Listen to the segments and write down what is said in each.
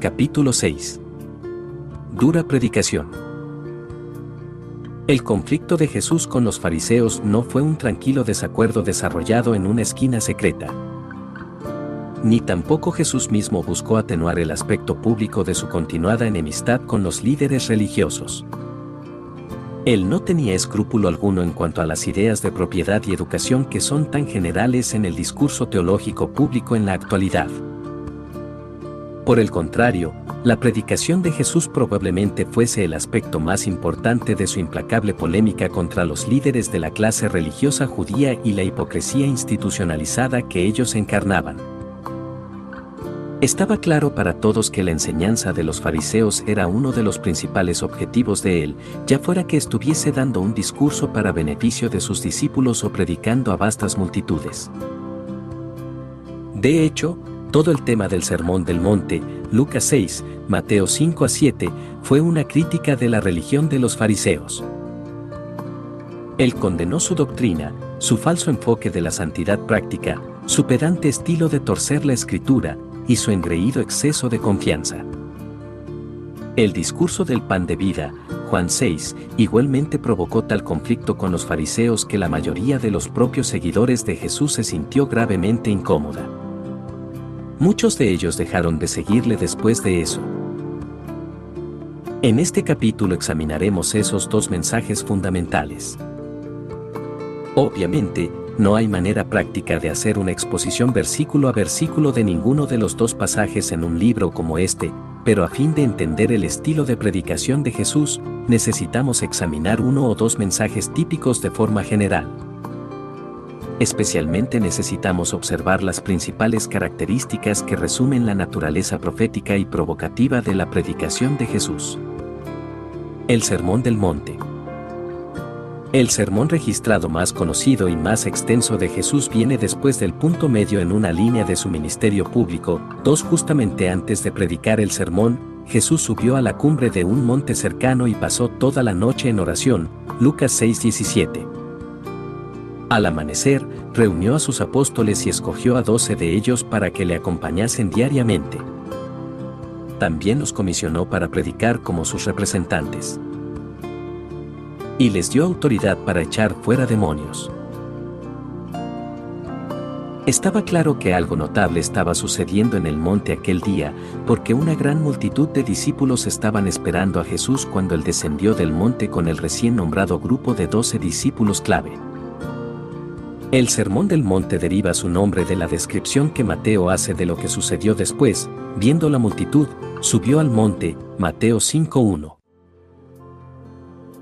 Capítulo 6. Dura predicación. El conflicto de Jesús con los fariseos no fue un tranquilo desacuerdo desarrollado en una esquina secreta. Ni tampoco Jesús mismo buscó atenuar el aspecto público de su continuada enemistad con los líderes religiosos. Él no tenía escrúpulo alguno en cuanto a las ideas de propiedad y educación que son tan generales en el discurso teológico público en la actualidad. Por el contrario, la predicación de Jesús probablemente fuese el aspecto más importante de su implacable polémica contra los líderes de la clase religiosa judía y la hipocresía institucionalizada que ellos encarnaban. Estaba claro para todos que la enseñanza de los fariseos era uno de los principales objetivos de él, ya fuera que estuviese dando un discurso para beneficio de sus discípulos o predicando a vastas multitudes. De hecho, todo el tema del Sermón del Monte, Lucas 6, Mateo 5 a 7, fue una crítica de la religión de los fariseos. Él condenó su doctrina, su falso enfoque de la santidad práctica, su pedante estilo de torcer la escritura, y su engreído exceso de confianza. El discurso del pan de vida, Juan 6, igualmente provocó tal conflicto con los fariseos que la mayoría de los propios seguidores de Jesús se sintió gravemente incómoda. Muchos de ellos dejaron de seguirle después de eso. En este capítulo examinaremos esos dos mensajes fundamentales. Obviamente, no hay manera práctica de hacer una exposición versículo a versículo de ninguno de los dos pasajes en un libro como este, pero a fin de entender el estilo de predicación de Jesús, necesitamos examinar uno o dos mensajes típicos de forma general. Especialmente necesitamos observar las principales características que resumen la naturaleza profética y provocativa de la predicación de Jesús. El Sermón del Monte. El sermón registrado más conocido y más extenso de Jesús viene después del punto medio en una línea de su ministerio público, dos justamente antes de predicar el sermón, Jesús subió a la cumbre de un monte cercano y pasó toda la noche en oración, Lucas 6:17. Al amanecer, reunió a sus apóstoles y escogió a doce de ellos para que le acompañasen diariamente. También los comisionó para predicar como sus representantes y les dio autoridad para echar fuera demonios. Estaba claro que algo notable estaba sucediendo en el monte aquel día, porque una gran multitud de discípulos estaban esperando a Jesús cuando él descendió del monte con el recién nombrado grupo de doce discípulos clave. El Sermón del Monte deriva su nombre de la descripción que Mateo hace de lo que sucedió después, viendo la multitud, subió al monte, Mateo 5.1.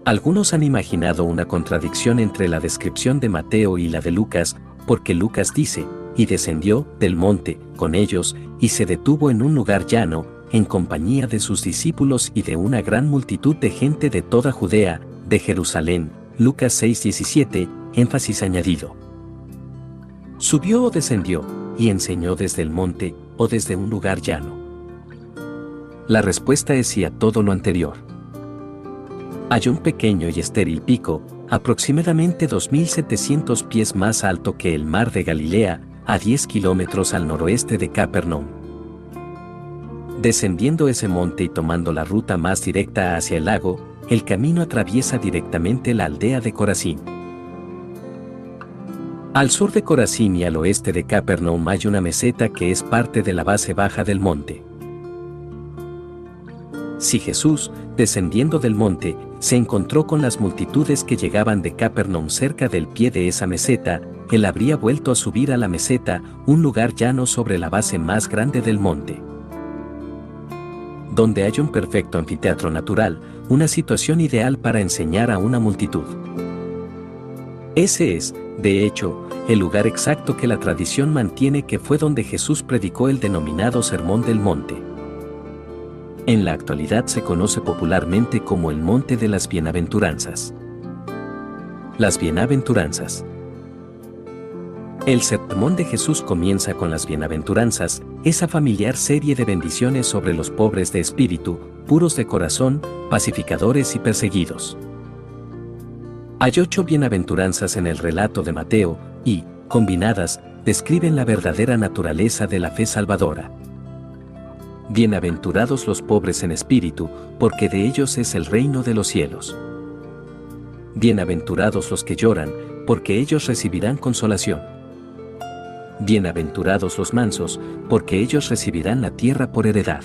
Algunos han imaginado una contradicción entre la descripción de Mateo y la de Lucas, porque Lucas dice, y descendió del monte con ellos, y se detuvo en un lugar llano, en compañía de sus discípulos y de una gran multitud de gente de toda Judea, de Jerusalén, Lucas 6:17, énfasis añadido. Subió o descendió, y enseñó desde el monte, o desde un lugar llano. La respuesta es sí a todo lo anterior hay un pequeño y estéril pico, aproximadamente 2.700 pies más alto que el mar de Galilea, a 10 kilómetros al noroeste de Capernaum. Descendiendo ese monte y tomando la ruta más directa hacia el lago, el camino atraviesa directamente la aldea de Corazín. Al sur de Corazín y al oeste de Capernaum hay una meseta que es parte de la base baja del monte. Si Jesús, descendiendo del monte, se encontró con las multitudes que llegaban de Capernaum cerca del pie de esa meseta, él habría vuelto a subir a la meseta, un lugar llano sobre la base más grande del monte. Donde hay un perfecto anfiteatro natural, una situación ideal para enseñar a una multitud. Ese es, de hecho, el lugar exacto que la tradición mantiene que fue donde Jesús predicó el denominado Sermón del Monte. En la actualidad se conoce popularmente como el Monte de las Bienaventuranzas. Las Bienaventuranzas. El sermón de Jesús comienza con las bienaventuranzas, esa familiar serie de bendiciones sobre los pobres de espíritu, puros de corazón, pacificadores y perseguidos. Hay ocho bienaventuranzas en el relato de Mateo, y, combinadas, describen la verdadera naturaleza de la fe salvadora. Bienaventurados los pobres en espíritu, porque de ellos es el reino de los cielos. Bienaventurados los que lloran, porque ellos recibirán consolación. Bienaventurados los mansos, porque ellos recibirán la tierra por heredad.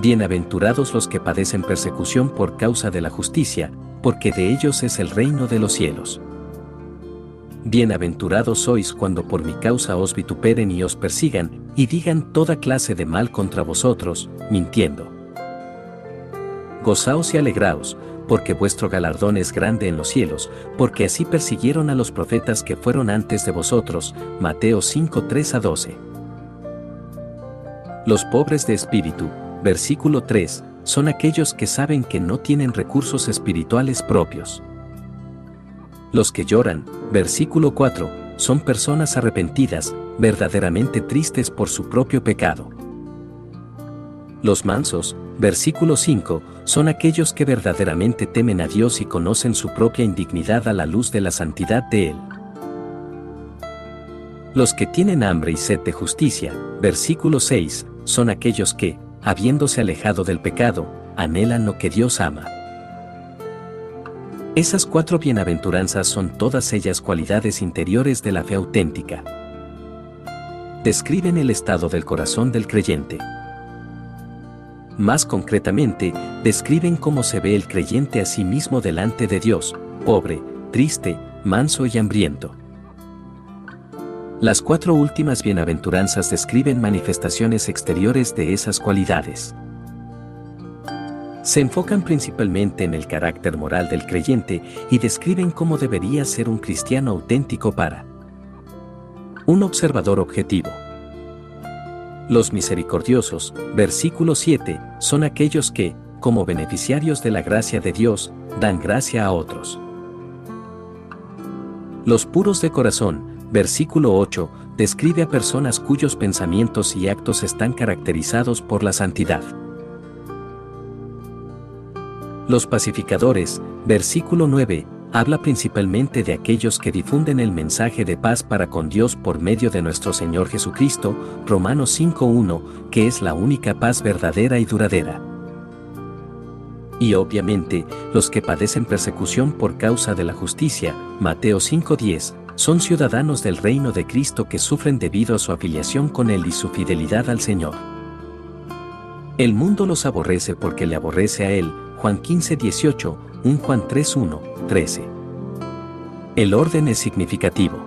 Bienaventurados los que padecen persecución por causa de la justicia, porque de ellos es el reino de los cielos. Bienaventurados sois cuando por mi causa os vituperen y os persigan, y digan toda clase de mal contra vosotros, mintiendo. Gozaos y alegraos, porque vuestro galardón es grande en los cielos, porque así persiguieron a los profetas que fueron antes de vosotros. Mateo 5, 3 a 12. Los pobres de espíritu, versículo 3, son aquellos que saben que no tienen recursos espirituales propios. Los que lloran, versículo 4, son personas arrepentidas, verdaderamente tristes por su propio pecado. Los mansos, versículo 5, son aquellos que verdaderamente temen a Dios y conocen su propia indignidad a la luz de la santidad de Él. Los que tienen hambre y sed de justicia, versículo 6, son aquellos que, habiéndose alejado del pecado, anhelan lo que Dios ama. Esas cuatro bienaventuranzas son todas ellas cualidades interiores de la fe auténtica. Describen el estado del corazón del creyente. Más concretamente, describen cómo se ve el creyente a sí mismo delante de Dios, pobre, triste, manso y hambriento. Las cuatro últimas bienaventuranzas describen manifestaciones exteriores de esas cualidades. Se enfocan principalmente en el carácter moral del creyente y describen cómo debería ser un cristiano auténtico para un observador objetivo. Los misericordiosos, versículo 7, son aquellos que, como beneficiarios de la gracia de Dios, dan gracia a otros. Los puros de corazón, versículo 8, describe a personas cuyos pensamientos y actos están caracterizados por la santidad. Los pacificadores, versículo 9, habla principalmente de aquellos que difunden el mensaje de paz para con Dios por medio de nuestro Señor Jesucristo, Romanos 5.1, que es la única paz verdadera y duradera. Y obviamente, los que padecen persecución por causa de la justicia, Mateo 5.10, son ciudadanos del reino de Cristo que sufren debido a su afiliación con Él y su fidelidad al Señor. El mundo los aborrece porque le aborrece a Él, Juan 15.18, 1 Juan 3.1, 13. El orden es significativo.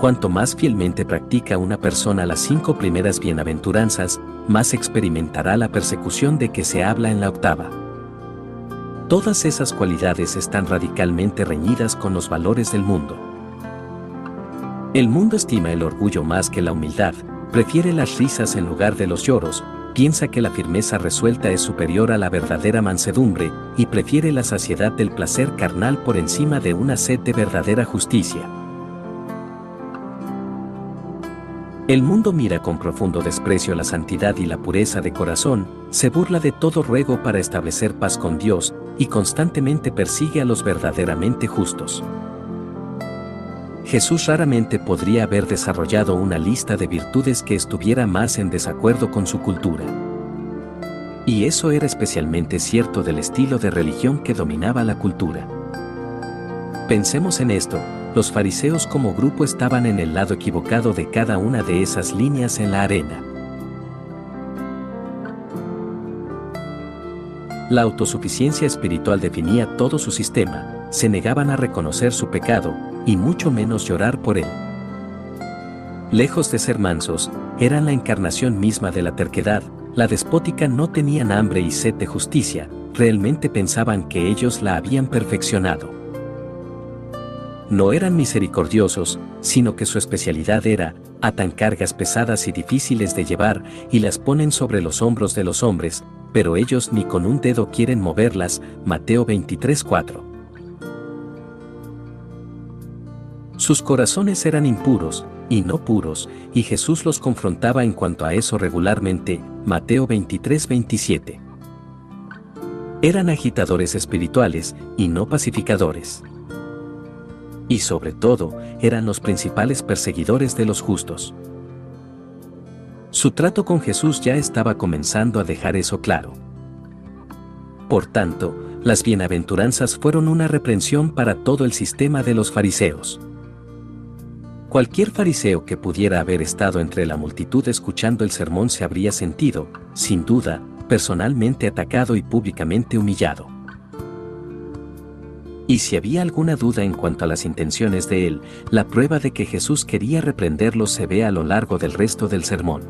Cuanto más fielmente practica una persona las cinco primeras bienaventuranzas, más experimentará la persecución de que se habla en la octava. Todas esas cualidades están radicalmente reñidas con los valores del mundo. El mundo estima el orgullo más que la humildad, prefiere las risas en lugar de los lloros, piensa que la firmeza resuelta es superior a la verdadera mansedumbre y prefiere la saciedad del placer carnal por encima de una sed de verdadera justicia. El mundo mira con profundo desprecio la santidad y la pureza de corazón, se burla de todo ruego para establecer paz con Dios y constantemente persigue a los verdaderamente justos. Jesús raramente podría haber desarrollado una lista de virtudes que estuviera más en desacuerdo con su cultura. Y eso era especialmente cierto del estilo de religión que dominaba la cultura. Pensemos en esto, los fariseos como grupo estaban en el lado equivocado de cada una de esas líneas en la arena. La autosuficiencia espiritual definía todo su sistema, se negaban a reconocer su pecado, y mucho menos llorar por él. Lejos de ser mansos, eran la encarnación misma de la terquedad, la despótica no tenían hambre y sed de justicia, realmente pensaban que ellos la habían perfeccionado. No eran misericordiosos, sino que su especialidad era, atan cargas pesadas y difíciles de llevar y las ponen sobre los hombros de los hombres, pero ellos ni con un dedo quieren moverlas, Mateo 23:4. Sus corazones eran impuros, y no puros, y Jesús los confrontaba en cuanto a eso regularmente, Mateo 23:27. Eran agitadores espirituales, y no pacificadores. Y sobre todo, eran los principales perseguidores de los justos. Su trato con Jesús ya estaba comenzando a dejar eso claro. Por tanto, las bienaventuranzas fueron una reprensión para todo el sistema de los fariseos. Cualquier fariseo que pudiera haber estado entre la multitud escuchando el sermón se habría sentido, sin duda, personalmente atacado y públicamente humillado. Y si había alguna duda en cuanto a las intenciones de él, la prueba de que Jesús quería reprenderlos se ve a lo largo del resto del sermón.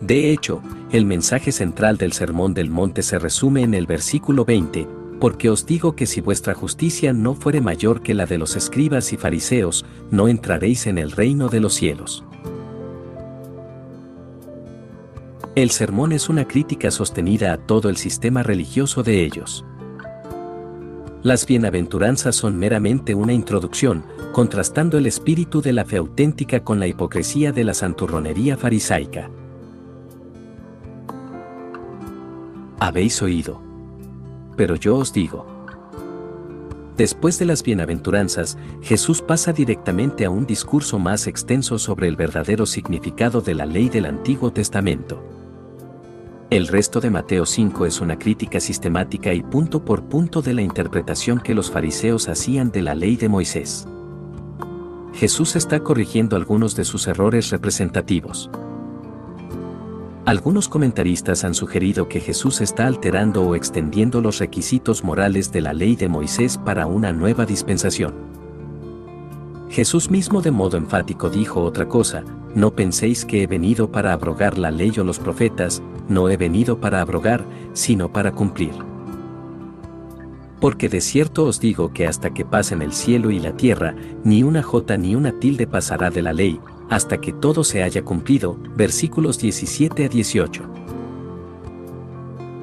De hecho, el mensaje central del Sermón del Monte se resume en el versículo 20, porque os digo que si vuestra justicia no fuere mayor que la de los escribas y fariseos, no entraréis en el reino de los cielos. El sermón es una crítica sostenida a todo el sistema religioso de ellos. Las bienaventuranzas son meramente una introducción, contrastando el espíritu de la fe auténtica con la hipocresía de la santurronería farisaica. Habéis oído pero yo os digo. Después de las bienaventuranzas, Jesús pasa directamente a un discurso más extenso sobre el verdadero significado de la ley del Antiguo Testamento. El resto de Mateo 5 es una crítica sistemática y punto por punto de la interpretación que los fariseos hacían de la ley de Moisés. Jesús está corrigiendo algunos de sus errores representativos. Algunos comentaristas han sugerido que Jesús está alterando o extendiendo los requisitos morales de la ley de Moisés para una nueva dispensación. Jesús mismo de modo enfático dijo otra cosa, no penséis que he venido para abrogar la ley o los profetas, no he venido para abrogar, sino para cumplir. Porque de cierto os digo que hasta que pasen el cielo y la tierra, ni una jota ni una tilde pasará de la ley, hasta que todo se haya cumplido, versículos 17 a 18.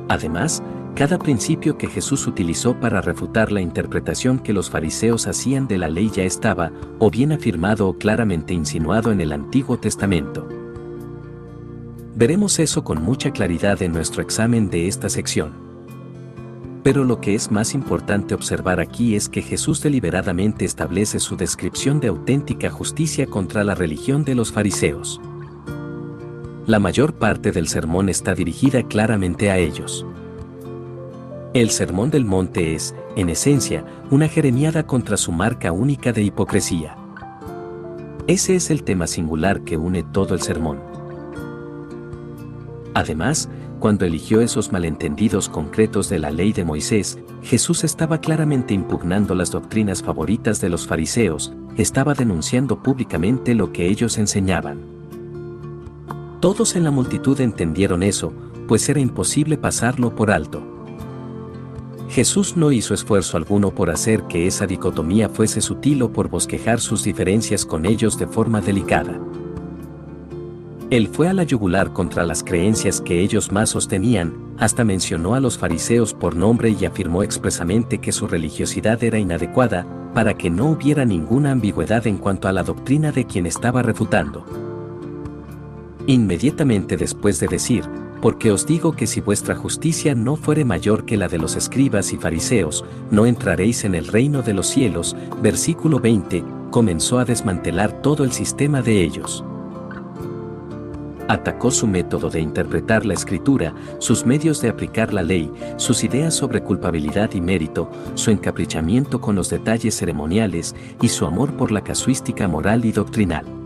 Además, cada principio que Jesús utilizó para refutar la interpretación que los fariseos hacían de la ley ya estaba, o bien afirmado o claramente insinuado en el Antiguo Testamento. Veremos eso con mucha claridad en nuestro examen de esta sección. Pero lo que es más importante observar aquí es que Jesús deliberadamente establece su descripción de auténtica justicia contra la religión de los fariseos. La mayor parte del sermón está dirigida claramente a ellos. El Sermón del Monte es, en esencia, una jeremiada contra su marca única de hipocresía. Ese es el tema singular que une todo el sermón. Además, cuando eligió esos malentendidos concretos de la ley de Moisés, Jesús estaba claramente impugnando las doctrinas favoritas de los fariseos, estaba denunciando públicamente lo que ellos enseñaban. Todos en la multitud entendieron eso, pues era imposible pasarlo por alto. Jesús no hizo esfuerzo alguno por hacer que esa dicotomía fuese sutil o por bosquejar sus diferencias con ellos de forma delicada. Él fue a la yugular contra las creencias que ellos más sostenían, hasta mencionó a los fariseos por nombre y afirmó expresamente que su religiosidad era inadecuada, para que no hubiera ninguna ambigüedad en cuanto a la doctrina de quien estaba refutando. Inmediatamente después de decir, porque os digo que si vuestra justicia no fuere mayor que la de los escribas y fariseos, no entraréis en el reino de los cielos, versículo 20, comenzó a desmantelar todo el sistema de ellos atacó su método de interpretar la escritura, sus medios de aplicar la ley, sus ideas sobre culpabilidad y mérito, su encaprichamiento con los detalles ceremoniales y su amor por la casuística moral y doctrinal.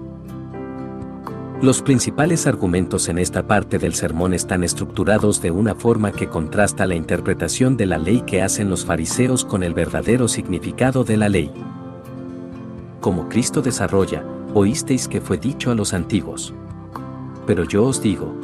Los principales argumentos en esta parte del sermón están estructurados de una forma que contrasta la interpretación de la ley que hacen los fariseos con el verdadero significado de la ley. Como Cristo desarrolla, oísteis que fue dicho a los antiguos pero yo os digo,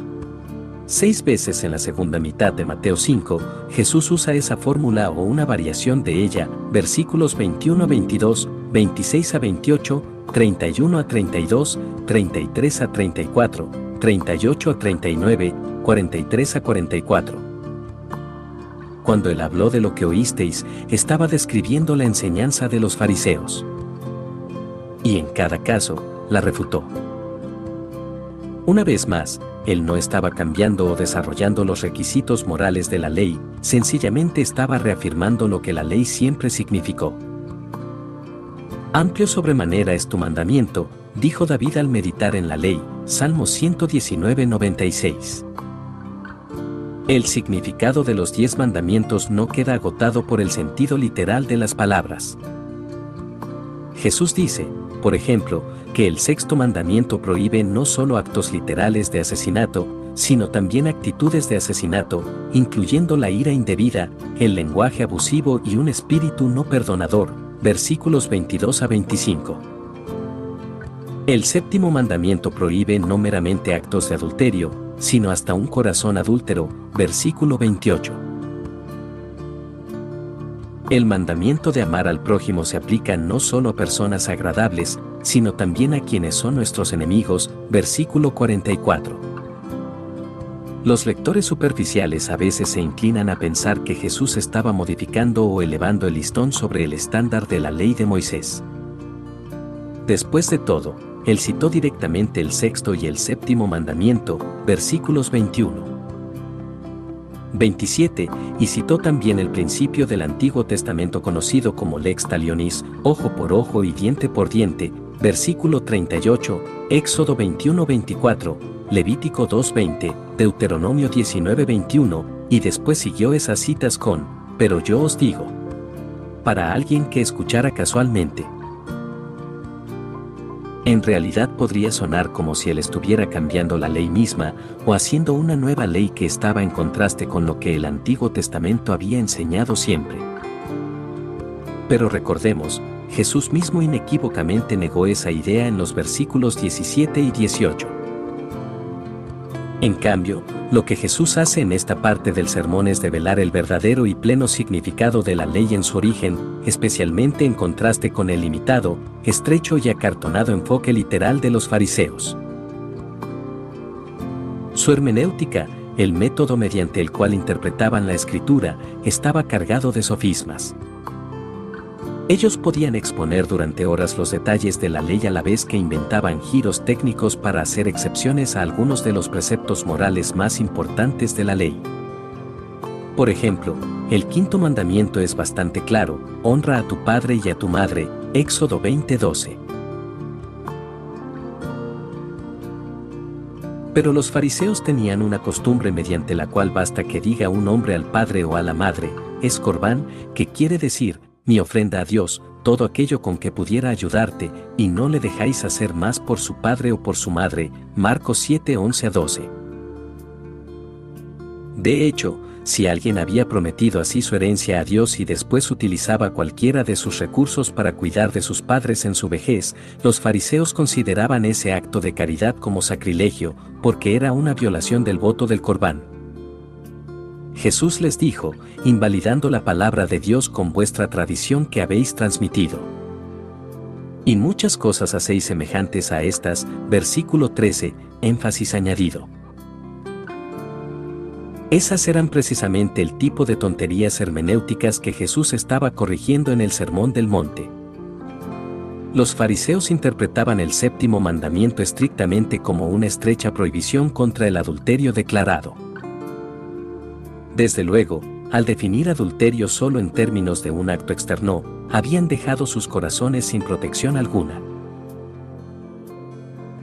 Seis veces en la segunda mitad de Mateo 5, Jesús usa esa fórmula o una variación de ella, versículos 21 a 22, 26 a 28, 31 a 32, 33 a 34, 38 a 39, 43 a 44. Cuando él habló de lo que oísteis, estaba describiendo la enseñanza de los fariseos. Y en cada caso, la refutó. Una vez más, él no estaba cambiando o desarrollando los requisitos morales de la ley, sencillamente estaba reafirmando lo que la ley siempre significó. Amplio sobremanera es tu mandamiento, dijo David al meditar en la ley, Salmo 119-96. El significado de los diez mandamientos no queda agotado por el sentido literal de las palabras. Jesús dice, por ejemplo, que el sexto mandamiento prohíbe no solo actos literales de asesinato, sino también actitudes de asesinato, incluyendo la ira indebida, el lenguaje abusivo y un espíritu no perdonador, versículos 22 a 25. El séptimo mandamiento prohíbe no meramente actos de adulterio, sino hasta un corazón adúltero, versículo 28. El mandamiento de amar al prójimo se aplica no solo a personas agradables, sino también a quienes son nuestros enemigos, versículo 44. Los lectores superficiales a veces se inclinan a pensar que Jesús estaba modificando o elevando el listón sobre el estándar de la ley de Moisés. Después de todo, él citó directamente el sexto y el séptimo mandamiento, versículos 21. 27, y citó también el principio del Antiguo Testamento conocido como lex talionis, ojo por ojo y diente por diente, versículo 38, Éxodo 21-24, Levítico 2-20, Deuteronomio 19-21, y después siguió esas citas con, pero yo os digo. Para alguien que escuchara casualmente, en realidad podría sonar como si él estuviera cambiando la ley misma o haciendo una nueva ley que estaba en contraste con lo que el Antiguo Testamento había enseñado siempre. Pero recordemos, Jesús mismo inequívocamente negó esa idea en los versículos 17 y 18. En cambio, lo que Jesús hace en esta parte del sermón es develar el verdadero y pleno significado de la ley en su origen, especialmente en contraste con el limitado, estrecho y acartonado enfoque literal de los fariseos. Su hermenéutica, el método mediante el cual interpretaban la escritura, estaba cargado de sofismas. Ellos podían exponer durante horas los detalles de la ley a la vez que inventaban giros técnicos para hacer excepciones a algunos de los preceptos morales más importantes de la ley. Por ejemplo, el quinto mandamiento es bastante claro, honra a tu padre y a tu madre, Éxodo 20:12. Pero los fariseos tenían una costumbre mediante la cual basta que diga un hombre al padre o a la madre, es corbán, que quiere decir, mi ofrenda a Dios, todo aquello con que pudiera ayudarte, y no le dejáis hacer más por su padre o por su madre. Marcos 7, 11 a 12. De hecho, si alguien había prometido así su herencia a Dios y después utilizaba cualquiera de sus recursos para cuidar de sus padres en su vejez, los fariseos consideraban ese acto de caridad como sacrilegio, porque era una violación del voto del corbán. Jesús les dijo, invalidando la palabra de Dios con vuestra tradición que habéis transmitido. Y muchas cosas hacéis semejantes a estas, versículo 13, énfasis añadido. Esas eran precisamente el tipo de tonterías hermenéuticas que Jesús estaba corrigiendo en el Sermón del Monte. Los fariseos interpretaban el séptimo mandamiento estrictamente como una estrecha prohibición contra el adulterio declarado. Desde luego, al definir adulterio solo en términos de un acto externo, habían dejado sus corazones sin protección alguna.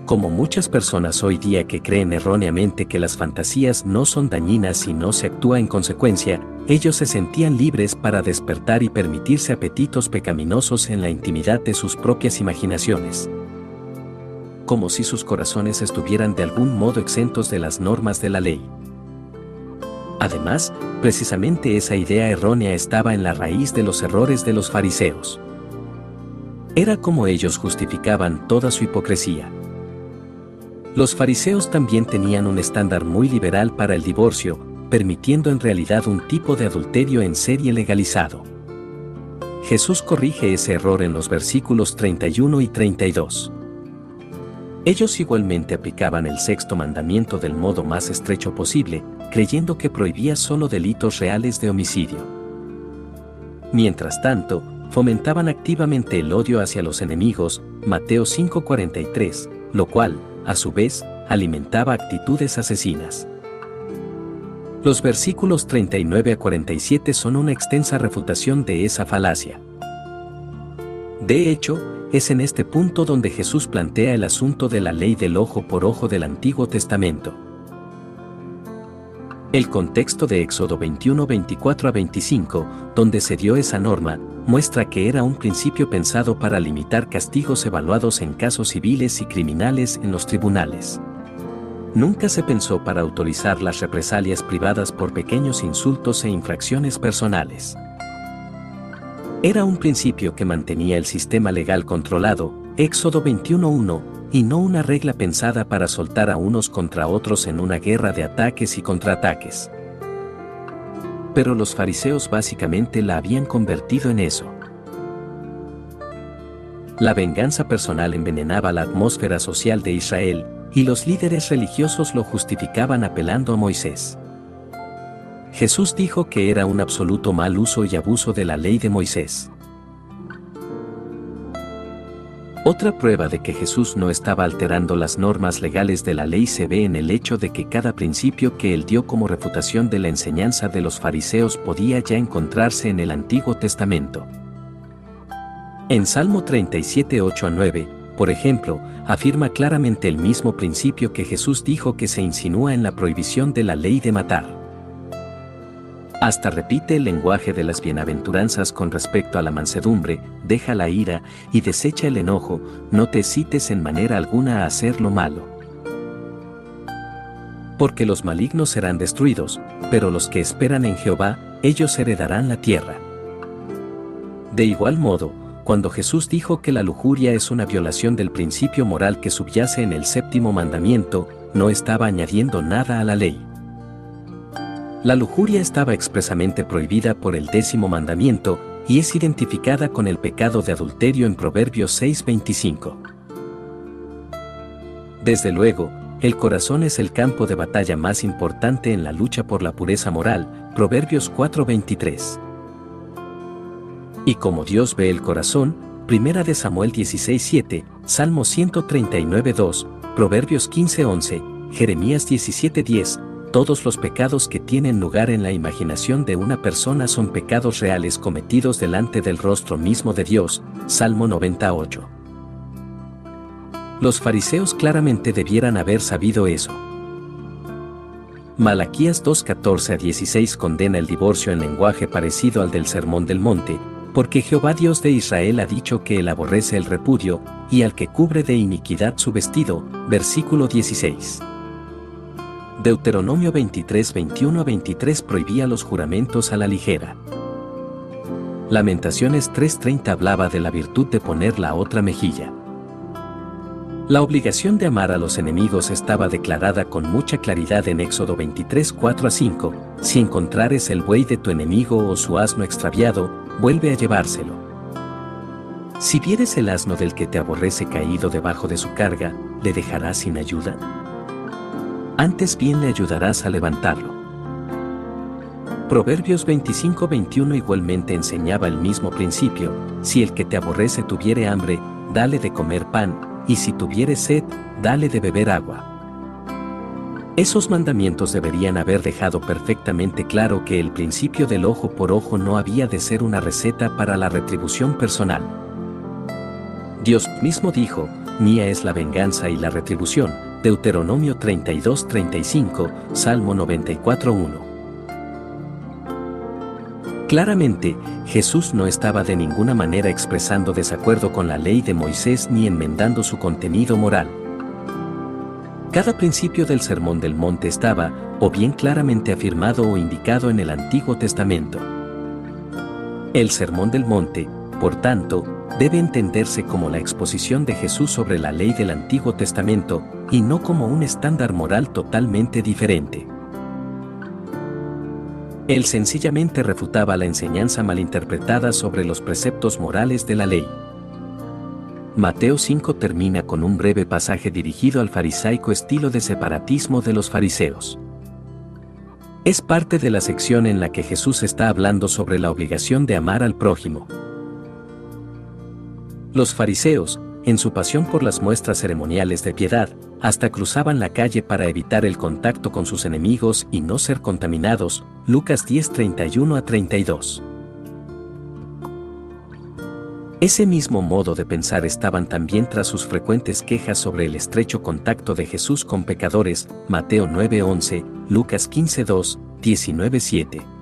Como muchas personas hoy día que creen erróneamente que las fantasías no son dañinas si no se actúa en consecuencia, ellos se sentían libres para despertar y permitirse apetitos pecaminosos en la intimidad de sus propias imaginaciones. Como si sus corazones estuvieran de algún modo exentos de las normas de la ley. Además, precisamente esa idea errónea estaba en la raíz de los errores de los fariseos. Era como ellos justificaban toda su hipocresía. Los fariseos también tenían un estándar muy liberal para el divorcio, permitiendo en realidad un tipo de adulterio en serie legalizado. Jesús corrige ese error en los versículos 31 y 32. Ellos igualmente aplicaban el sexto mandamiento del modo más estrecho posible, creyendo que prohibía solo delitos reales de homicidio. Mientras tanto, fomentaban activamente el odio hacia los enemigos, Mateo 5:43, lo cual, a su vez, alimentaba actitudes asesinas. Los versículos 39 a 47 son una extensa refutación de esa falacia. De hecho, es en este punto donde Jesús plantea el asunto de la ley del ojo por ojo del Antiguo Testamento. El contexto de Éxodo 21, 24 a 25, donde se dio esa norma, muestra que era un principio pensado para limitar castigos evaluados en casos civiles y criminales en los tribunales. Nunca se pensó para autorizar las represalias privadas por pequeños insultos e infracciones personales. Era un principio que mantenía el sistema legal controlado, Éxodo 21.1, y no una regla pensada para soltar a unos contra otros en una guerra de ataques y contraataques. Pero los fariseos básicamente la habían convertido en eso. La venganza personal envenenaba la atmósfera social de Israel, y los líderes religiosos lo justificaban apelando a Moisés. Jesús dijo que era un absoluto mal uso y abuso de la ley de Moisés. Otra prueba de que Jesús no estaba alterando las normas legales de la ley se ve en el hecho de que cada principio que él dio como refutación de la enseñanza de los fariseos podía ya encontrarse en el Antiguo Testamento. En Salmo 37, 8 a 9, por ejemplo, afirma claramente el mismo principio que Jesús dijo que se insinúa en la prohibición de la ley de matar. Hasta repite el lenguaje de las bienaventuranzas con respecto a la mansedumbre, deja la ira y desecha el enojo, no te cites en manera alguna a hacer lo malo. Porque los malignos serán destruidos, pero los que esperan en Jehová, ellos heredarán la tierra. De igual modo, cuando Jesús dijo que la lujuria es una violación del principio moral que subyace en el séptimo mandamiento, no estaba añadiendo nada a la ley. La lujuria estaba expresamente prohibida por el décimo mandamiento y es identificada con el pecado de adulterio en Proverbios 6:25. Desde luego, el corazón es el campo de batalla más importante en la lucha por la pureza moral, Proverbios 4:23. Y como Dios ve el corazón, Primera de Samuel 16:7, Salmo 139:2, Proverbios 15:11, Jeremías 17:10, todos los pecados que tienen lugar en la imaginación de una persona son pecados reales cometidos delante del rostro mismo de Dios. Salmo 98. Los fariseos claramente debieran haber sabido eso. Malaquías 2.14 a 16 condena el divorcio en lenguaje parecido al del Sermón del Monte, porque Jehová Dios de Israel ha dicho que él aborrece el repudio, y al que cubre de iniquidad su vestido. Versículo 16. Deuteronomio 23, 21 a 23 prohibía los juramentos a la ligera. Lamentaciones 3:30 hablaba de la virtud de poner la otra mejilla. La obligación de amar a los enemigos estaba declarada con mucha claridad en Éxodo 23, 4 a 5, si encontrares el buey de tu enemigo o su asno extraviado, vuelve a llevárselo. Si vieres el asno del que te aborrece caído debajo de su carga, ¿le dejarás sin ayuda? Antes bien le ayudarás a levantarlo. Proverbios 25-21 igualmente enseñaba el mismo principio, si el que te aborrece tuviere hambre, dale de comer pan, y si tuviere sed, dale de beber agua. Esos mandamientos deberían haber dejado perfectamente claro que el principio del ojo por ojo no había de ser una receta para la retribución personal. Dios mismo dijo, mía es la venganza y la retribución, Deuteronomio 32-35, Salmo 94-1. Claramente, Jesús no estaba de ninguna manera expresando desacuerdo con la ley de Moisés ni enmendando su contenido moral. Cada principio del Sermón del Monte estaba, o bien claramente afirmado o indicado en el Antiguo Testamento. El Sermón del Monte, por tanto, debe entenderse como la exposición de Jesús sobre la ley del Antiguo Testamento, y no como un estándar moral totalmente diferente. Él sencillamente refutaba la enseñanza malinterpretada sobre los preceptos morales de la ley. Mateo 5 termina con un breve pasaje dirigido al farisaico estilo de separatismo de los fariseos. Es parte de la sección en la que Jesús está hablando sobre la obligación de amar al prójimo. Los fariseos, en su pasión por las muestras ceremoniales de piedad, hasta cruzaban la calle para evitar el contacto con sus enemigos y no ser contaminados, Lucas 10 31 a 32. Ese mismo modo de pensar estaban también tras sus frecuentes quejas sobre el estrecho contacto de Jesús con pecadores, Mateo 9:11, Lucas 15:2, 19:7.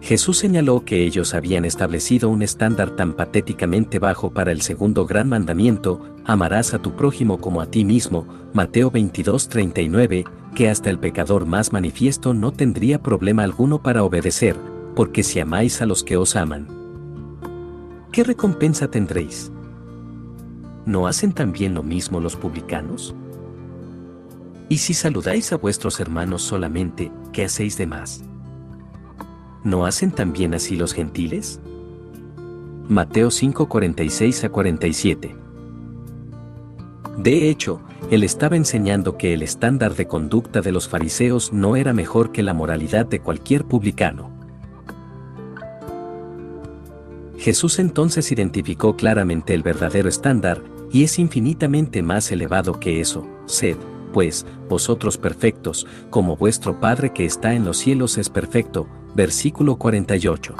Jesús señaló que ellos habían establecido un estándar tan patéticamente bajo para el segundo gran mandamiento, amarás a tu prójimo como a ti mismo, Mateo 22:39, que hasta el pecador más manifiesto no tendría problema alguno para obedecer, porque si amáis a los que os aman, ¿qué recompensa tendréis? ¿No hacen también lo mismo los publicanos? Y si saludáis a vuestros hermanos solamente, ¿qué hacéis de más? ¿No hacen también así los gentiles? Mateo 5 46 a 47. De hecho, él estaba enseñando que el estándar de conducta de los fariseos no era mejor que la moralidad de cualquier publicano. Jesús entonces identificó claramente el verdadero estándar, y es infinitamente más elevado que eso, sed, pues, vosotros perfectos, como vuestro Padre que está en los cielos es perfecto, versículo 48.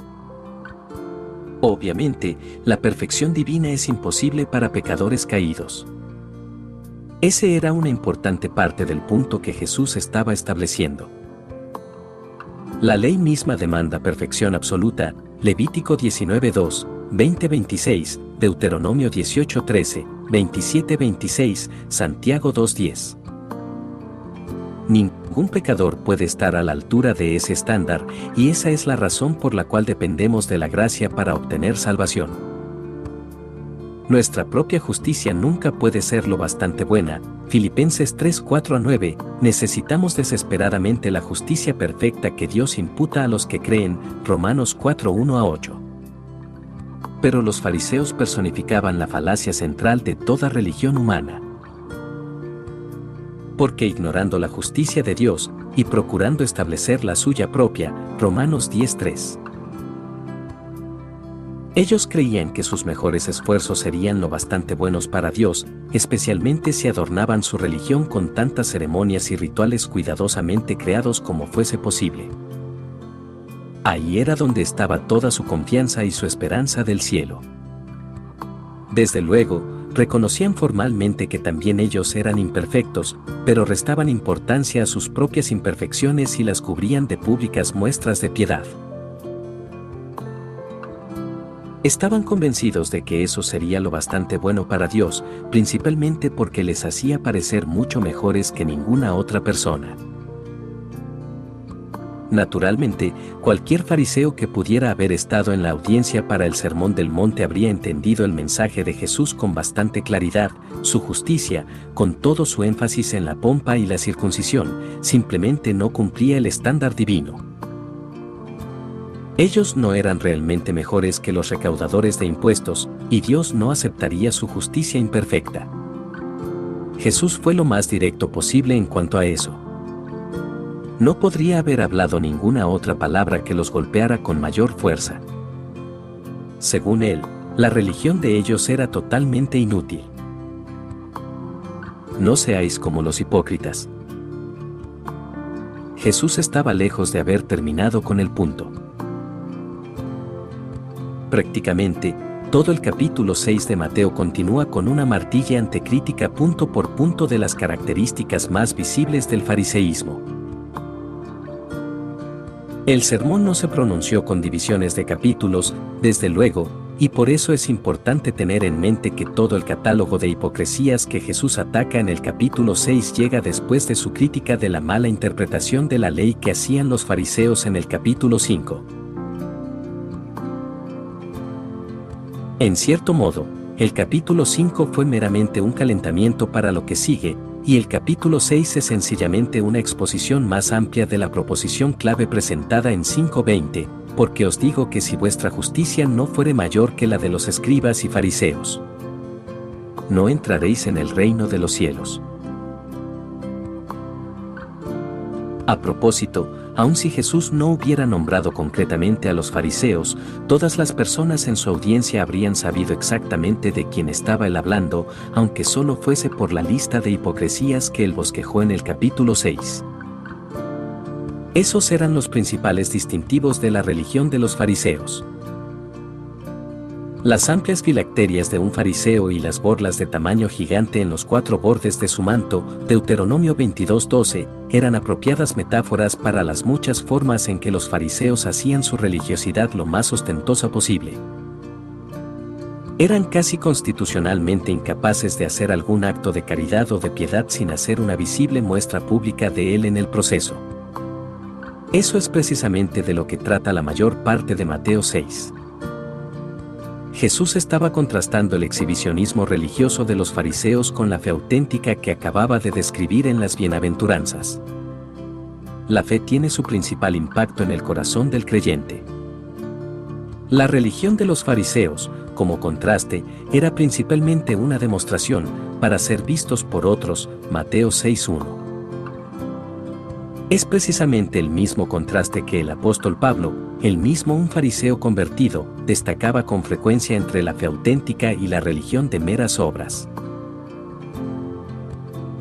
Obviamente, la perfección divina es imposible para pecadores caídos. Ese era una importante parte del punto que Jesús estaba estableciendo. La ley misma demanda perfección absoluta, Levítico 19.2, 20.26, Deuteronomio 18.13, 27.26, Santiago 2.10. Ningún pecador puede estar a la altura de ese estándar, y esa es la razón por la cual dependemos de la gracia para obtener salvación. Nuestra propia justicia nunca puede ser lo bastante buena, Filipenses 3, 4 a 9, necesitamos desesperadamente la justicia perfecta que Dios imputa a los que creen, Romanos 4, 1 a 8. Pero los fariseos personificaban la falacia central de toda religión humana porque ignorando la justicia de Dios y procurando establecer la suya propia, Romanos 10.3. Ellos creían que sus mejores esfuerzos serían lo bastante buenos para Dios, especialmente si adornaban su religión con tantas ceremonias y rituales cuidadosamente creados como fuese posible. Ahí era donde estaba toda su confianza y su esperanza del cielo. Desde luego, reconocían formalmente que también ellos eran imperfectos, pero restaban importancia a sus propias imperfecciones y las cubrían de públicas muestras de piedad. Estaban convencidos de que eso sería lo bastante bueno para Dios, principalmente porque les hacía parecer mucho mejores que ninguna otra persona. Naturalmente, cualquier fariseo que pudiera haber estado en la audiencia para el Sermón del Monte habría entendido el mensaje de Jesús con bastante claridad, su justicia, con todo su énfasis en la pompa y la circuncisión, simplemente no cumplía el estándar divino. Ellos no eran realmente mejores que los recaudadores de impuestos, y Dios no aceptaría su justicia imperfecta. Jesús fue lo más directo posible en cuanto a eso. No podría haber hablado ninguna otra palabra que los golpeara con mayor fuerza. Según él, la religión de ellos era totalmente inútil. No seáis como los hipócritas. Jesús estaba lejos de haber terminado con el punto. Prácticamente, todo el capítulo 6 de Mateo continúa con una martilla antecrítica punto por punto de las características más visibles del fariseísmo. El sermón no se pronunció con divisiones de capítulos, desde luego, y por eso es importante tener en mente que todo el catálogo de hipocresías que Jesús ataca en el capítulo 6 llega después de su crítica de la mala interpretación de la ley que hacían los fariseos en el capítulo 5. En cierto modo, el capítulo 5 fue meramente un calentamiento para lo que sigue, y el capítulo 6 es sencillamente una exposición más amplia de la proposición clave presentada en 5.20, porque os digo que si vuestra justicia no fuere mayor que la de los escribas y fariseos, no entraréis en el reino de los cielos. A propósito, aun si Jesús no hubiera nombrado concretamente a los fariseos, todas las personas en su audiencia habrían sabido exactamente de quién estaba él hablando, aunque solo fuese por la lista de hipocresías que él bosquejó en el capítulo 6. Esos eran los principales distintivos de la religión de los fariseos. Las amplias filacterias de un fariseo y las borlas de tamaño gigante en los cuatro bordes de su manto, Deuteronomio 22:12, eran apropiadas metáforas para las muchas formas en que los fariseos hacían su religiosidad lo más ostentosa posible. Eran casi constitucionalmente incapaces de hacer algún acto de caridad o de piedad sin hacer una visible muestra pública de él en el proceso. Eso es precisamente de lo que trata la mayor parte de Mateo 6. Jesús estaba contrastando el exhibicionismo religioso de los fariseos con la fe auténtica que acababa de describir en las bienaventuranzas. La fe tiene su principal impacto en el corazón del creyente. La religión de los fariseos, como contraste, era principalmente una demostración, para ser vistos por otros, Mateo 6.1. Es precisamente el mismo contraste que el apóstol Pablo, el mismo un fariseo convertido, destacaba con frecuencia entre la fe auténtica y la religión de meras obras.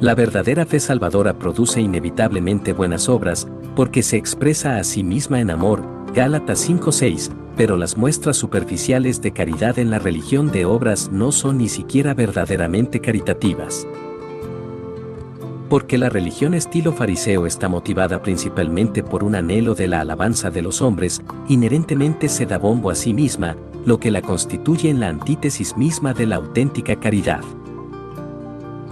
La verdadera fe salvadora produce inevitablemente buenas obras, porque se expresa a sí misma en amor, Gálatas 5:6, pero las muestras superficiales de caridad en la religión de obras no son ni siquiera verdaderamente caritativas. Porque la religión estilo fariseo está motivada principalmente por un anhelo de la alabanza de los hombres, inherentemente se da bombo a sí misma, lo que la constituye en la antítesis misma de la auténtica caridad.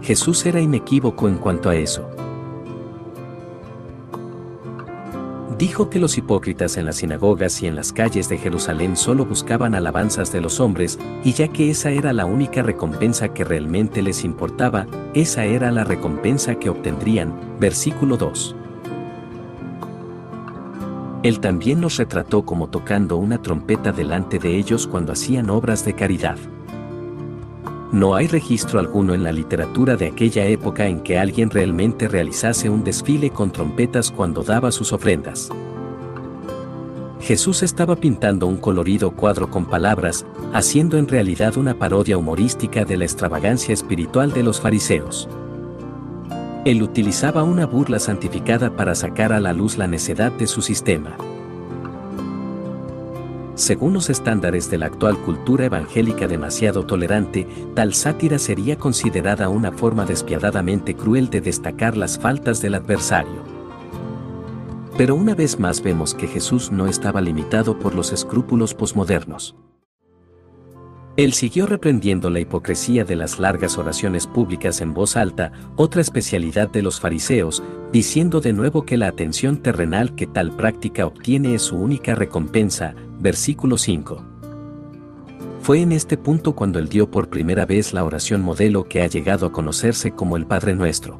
Jesús era inequívoco en cuanto a eso. Dijo que los hipócritas en las sinagogas y en las calles de Jerusalén solo buscaban alabanzas de los hombres, y ya que esa era la única recompensa que realmente les importaba, esa era la recompensa que obtendrían. Versículo 2. Él también los retrató como tocando una trompeta delante de ellos cuando hacían obras de caridad. No hay registro alguno en la literatura de aquella época en que alguien realmente realizase un desfile con trompetas cuando daba sus ofrendas. Jesús estaba pintando un colorido cuadro con palabras, haciendo en realidad una parodia humorística de la extravagancia espiritual de los fariseos. Él utilizaba una burla santificada para sacar a la luz la necedad de su sistema. Según los estándares de la actual cultura evangélica demasiado tolerante, tal sátira sería considerada una forma despiadadamente cruel de destacar las faltas del adversario. Pero una vez más vemos que Jesús no estaba limitado por los escrúpulos posmodernos. Él siguió reprendiendo la hipocresía de las largas oraciones públicas en voz alta, otra especialidad de los fariseos, diciendo de nuevo que la atención terrenal que tal práctica obtiene es su única recompensa, versículo 5. Fue en este punto cuando él dio por primera vez la oración modelo que ha llegado a conocerse como el Padre Nuestro.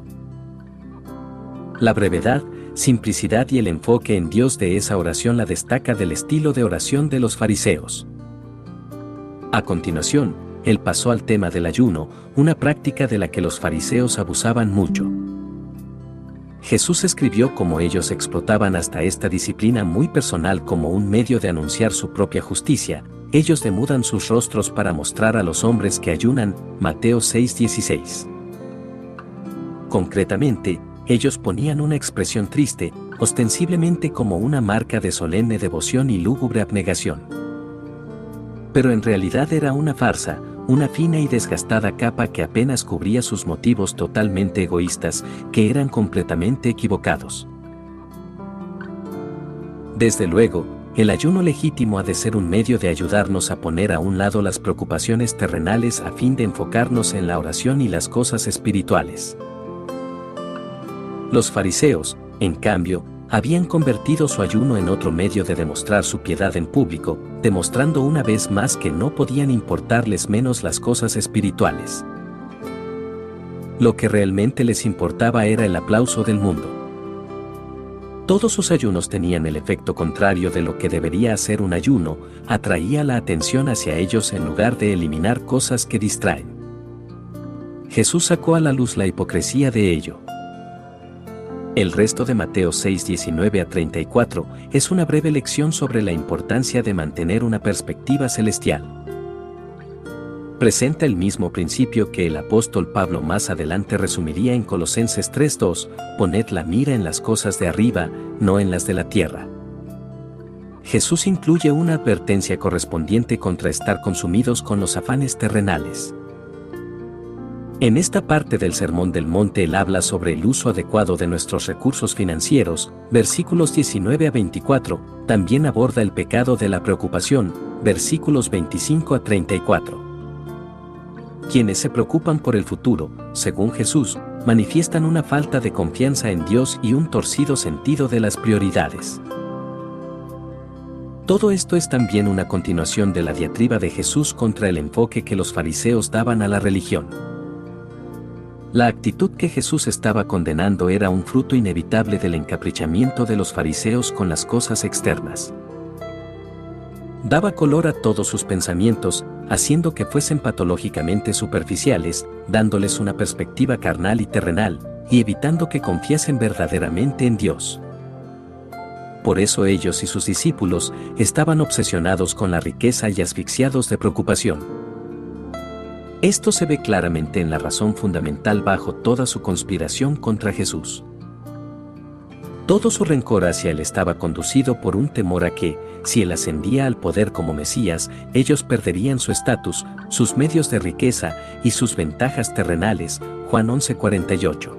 La brevedad, simplicidad y el enfoque en Dios de esa oración la destaca del estilo de oración de los fariseos. A continuación, él pasó al tema del ayuno, una práctica de la que los fariseos abusaban mucho. Jesús escribió cómo ellos explotaban hasta esta disciplina muy personal como un medio de anunciar su propia justicia, ellos demudan sus rostros para mostrar a los hombres que ayunan, Mateo 6:16. Concretamente, ellos ponían una expresión triste, ostensiblemente como una marca de solemne devoción y lúgubre abnegación pero en realidad era una farsa, una fina y desgastada capa que apenas cubría sus motivos totalmente egoístas, que eran completamente equivocados. Desde luego, el ayuno legítimo ha de ser un medio de ayudarnos a poner a un lado las preocupaciones terrenales a fin de enfocarnos en la oración y las cosas espirituales. Los fariseos, en cambio, habían convertido su ayuno en otro medio de demostrar su piedad en público, demostrando una vez más que no podían importarles menos las cosas espirituales. Lo que realmente les importaba era el aplauso del mundo. Todos sus ayunos tenían el efecto contrario de lo que debería hacer un ayuno, atraía la atención hacia ellos en lugar de eliminar cosas que distraen. Jesús sacó a la luz la hipocresía de ello. El resto de Mateo 6, 19 a 34 es una breve lección sobre la importancia de mantener una perspectiva celestial. Presenta el mismo principio que el apóstol Pablo más adelante resumiría en Colosenses 3:2, poned la mira en las cosas de arriba, no en las de la tierra. Jesús incluye una advertencia correspondiente contra estar consumidos con los afanes terrenales. En esta parte del Sermón del Monte él habla sobre el uso adecuado de nuestros recursos financieros, versículos 19 a 24, también aborda el pecado de la preocupación, versículos 25 a 34. Quienes se preocupan por el futuro, según Jesús, manifiestan una falta de confianza en Dios y un torcido sentido de las prioridades. Todo esto es también una continuación de la diatriba de Jesús contra el enfoque que los fariseos daban a la religión. La actitud que Jesús estaba condenando era un fruto inevitable del encaprichamiento de los fariseos con las cosas externas. Daba color a todos sus pensamientos, haciendo que fuesen patológicamente superficiales, dándoles una perspectiva carnal y terrenal, y evitando que confiesen verdaderamente en Dios. Por eso ellos y sus discípulos estaban obsesionados con la riqueza y asfixiados de preocupación. Esto se ve claramente en la razón fundamental bajo toda su conspiración contra Jesús. Todo su rencor hacia él estaba conducido por un temor a que, si él ascendía al poder como Mesías, ellos perderían su estatus, sus medios de riqueza y sus ventajas terrenales. Juan 11:48.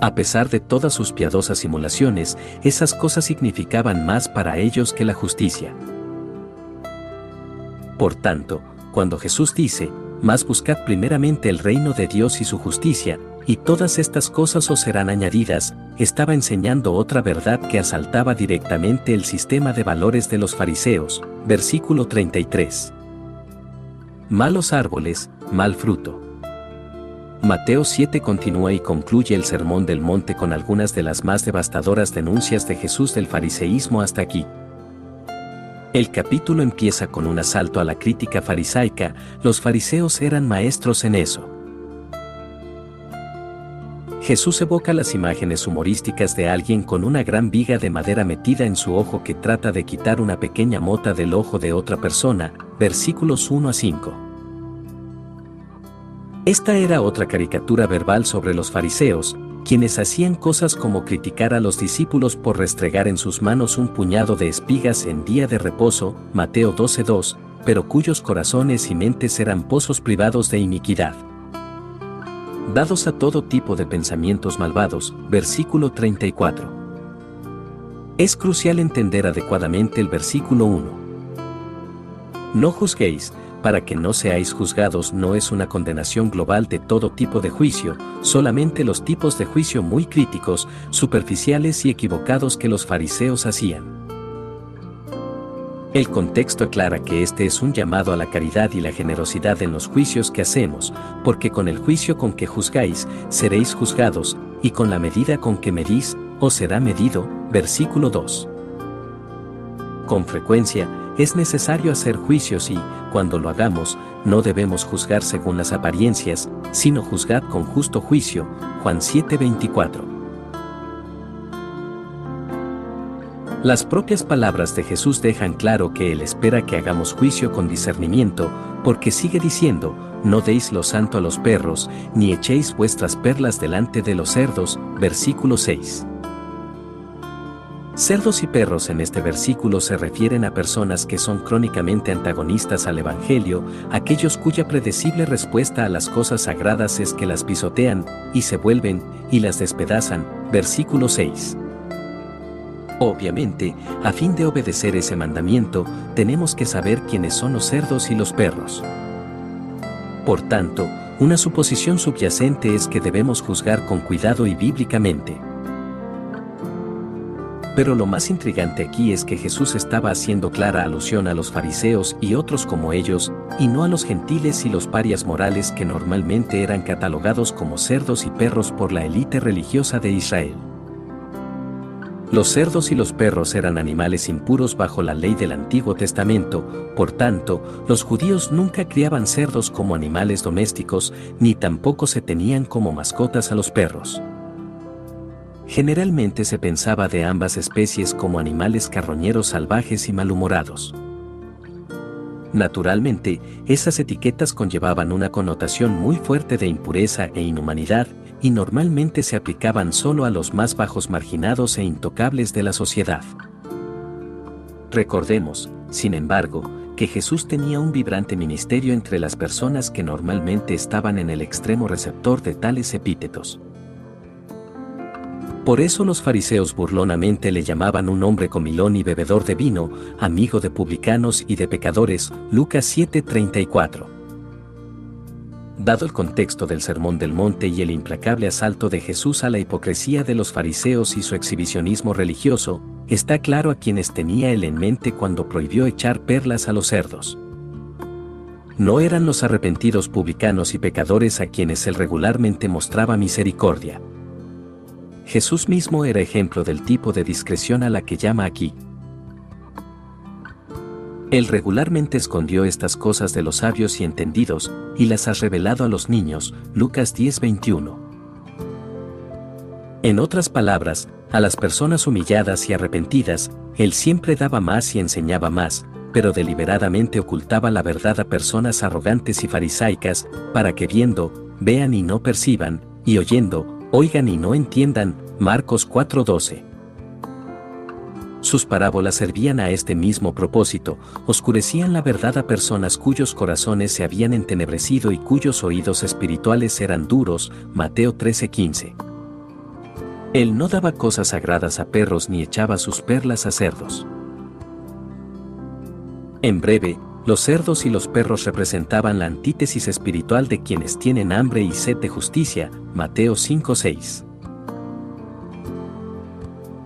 A pesar de todas sus piadosas simulaciones, esas cosas significaban más para ellos que la justicia. Por tanto, cuando Jesús dice, Mas buscad primeramente el reino de Dios y su justicia, y todas estas cosas os serán añadidas, estaba enseñando otra verdad que asaltaba directamente el sistema de valores de los fariseos, versículo 33. Malos árboles, mal fruto. Mateo 7 continúa y concluye el Sermón del Monte con algunas de las más devastadoras denuncias de Jesús del fariseísmo hasta aquí. El capítulo empieza con un asalto a la crítica farisaica, los fariseos eran maestros en eso. Jesús evoca las imágenes humorísticas de alguien con una gran viga de madera metida en su ojo que trata de quitar una pequeña mota del ojo de otra persona, versículos 1 a 5. Esta era otra caricatura verbal sobre los fariseos, quienes hacían cosas como criticar a los discípulos por restregar en sus manos un puñado de espigas en día de reposo, Mateo 12.2, pero cuyos corazones y mentes eran pozos privados de iniquidad. Dados a todo tipo de pensamientos malvados, versículo 34. Es crucial entender adecuadamente el versículo 1. No juzguéis, para que no seáis juzgados no es una condenación global de todo tipo de juicio, solamente los tipos de juicio muy críticos, superficiales y equivocados que los fariseos hacían. El contexto aclara que este es un llamado a la caridad y la generosidad en los juicios que hacemos, porque con el juicio con que juzgáis, seréis juzgados, y con la medida con que medís, os será medido. Versículo 2. Con frecuencia, es necesario hacer juicios y, cuando lo hagamos, no debemos juzgar según las apariencias, sino juzgad con justo juicio. Juan 7:24. Las propias palabras de Jesús dejan claro que Él espera que hagamos juicio con discernimiento, porque sigue diciendo, no deis lo santo a los perros, ni echéis vuestras perlas delante de los cerdos, versículo 6. Cerdos y perros en este versículo se refieren a personas que son crónicamente antagonistas al Evangelio, aquellos cuya predecible respuesta a las cosas sagradas es que las pisotean, y se vuelven, y las despedazan. Versículo 6. Obviamente, a fin de obedecer ese mandamiento, tenemos que saber quiénes son los cerdos y los perros. Por tanto, una suposición subyacente es que debemos juzgar con cuidado y bíblicamente. Pero lo más intrigante aquí es que Jesús estaba haciendo clara alusión a los fariseos y otros como ellos, y no a los gentiles y los parias morales que normalmente eran catalogados como cerdos y perros por la élite religiosa de Israel. Los cerdos y los perros eran animales impuros bajo la ley del Antiguo Testamento, por tanto, los judíos nunca criaban cerdos como animales domésticos, ni tampoco se tenían como mascotas a los perros. Generalmente se pensaba de ambas especies como animales carroñeros salvajes y malhumorados. Naturalmente, esas etiquetas conllevaban una connotación muy fuerte de impureza e inhumanidad, y normalmente se aplicaban solo a los más bajos marginados e intocables de la sociedad. Recordemos, sin embargo, que Jesús tenía un vibrante ministerio entre las personas que normalmente estaban en el extremo receptor de tales epítetos. Por eso los fariseos burlonamente le llamaban un hombre comilón y bebedor de vino, amigo de publicanos y de pecadores, Lucas 7:34. Dado el contexto del Sermón del Monte y el implacable asalto de Jesús a la hipocresía de los fariseos y su exhibicionismo religioso, está claro a quienes tenía él en mente cuando prohibió echar perlas a los cerdos. No eran los arrepentidos publicanos y pecadores a quienes él regularmente mostraba misericordia. Jesús mismo era ejemplo del tipo de discreción a la que llama aquí. Él regularmente escondió estas cosas de los sabios y entendidos, y las has revelado a los niños, Lucas 10:21. En otras palabras, a las personas humilladas y arrepentidas, Él siempre daba más y enseñaba más, pero deliberadamente ocultaba la verdad a personas arrogantes y farisaicas, para que viendo, vean y no perciban, y oyendo, oigan y no entiendan, Marcos 4:12. Sus parábolas servían a este mismo propósito, oscurecían la verdad a personas cuyos corazones se habían entenebrecido y cuyos oídos espirituales eran duros, Mateo 13:15. Él no daba cosas sagradas a perros ni echaba sus perlas a cerdos. En breve, los cerdos y los perros representaban la antítesis espiritual de quienes tienen hambre y sed de justicia, Mateo 5:6.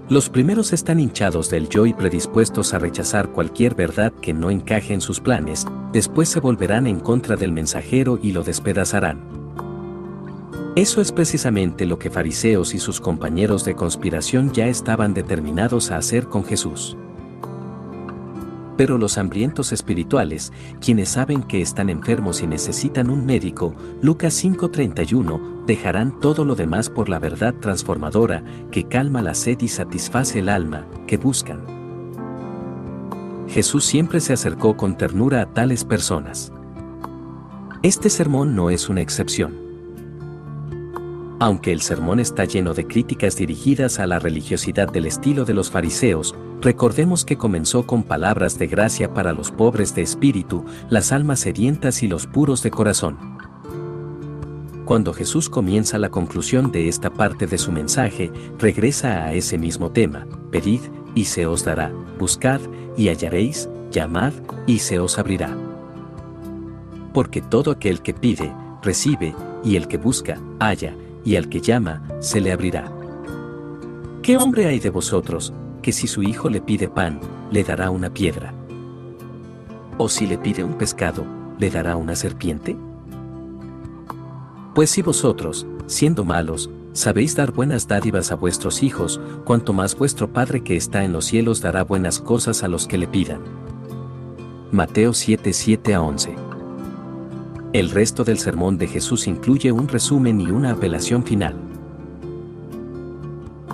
Los primeros están hinchados del yo y predispuestos a rechazar cualquier verdad que no encaje en sus planes, después se volverán en contra del mensajero y lo despedazarán. Eso es precisamente lo que fariseos y sus compañeros de conspiración ya estaban determinados a hacer con Jesús. Pero los hambrientos espirituales, quienes saben que están enfermos y necesitan un médico, Lucas 5:31, dejarán todo lo demás por la verdad transformadora, que calma la sed y satisface el alma, que buscan. Jesús siempre se acercó con ternura a tales personas. Este sermón no es una excepción. Aunque el sermón está lleno de críticas dirigidas a la religiosidad del estilo de los fariseos, recordemos que comenzó con palabras de gracia para los pobres de espíritu, las almas sedientas y los puros de corazón. Cuando Jesús comienza la conclusión de esta parte de su mensaje, regresa a ese mismo tema, pedid, y se os dará, buscad, y hallaréis, llamad, y se os abrirá. Porque todo aquel que pide, recibe, y el que busca, halla, y al que llama, se le abrirá. ¿Qué hombre hay de vosotros, que si su hijo le pide pan, le dará una piedra? ¿O si le pide un pescado, le dará una serpiente? Pues si vosotros, siendo malos, sabéis dar buenas dádivas a vuestros hijos, cuanto más vuestro Padre que está en los cielos dará buenas cosas a los que le pidan. Mateo 7, 7 a 11 el resto del sermón de Jesús incluye un resumen y una apelación final.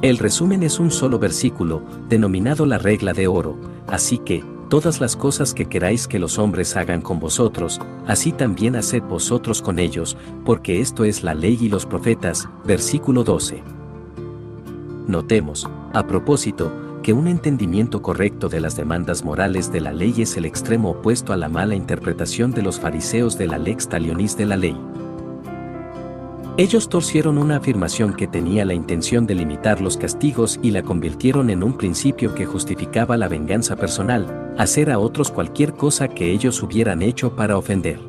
El resumen es un solo versículo, denominado la regla de oro, así que, todas las cosas que queráis que los hombres hagan con vosotros, así también haced vosotros con ellos, porque esto es la ley y los profetas, versículo 12. Notemos, a propósito, que un entendimiento correcto de las demandas morales de la ley es el extremo opuesto a la mala interpretación de los fariseos de la lex talionis de la ley. Ellos torcieron una afirmación que tenía la intención de limitar los castigos y la convirtieron en un principio que justificaba la venganza personal, hacer a otros cualquier cosa que ellos hubieran hecho para ofender.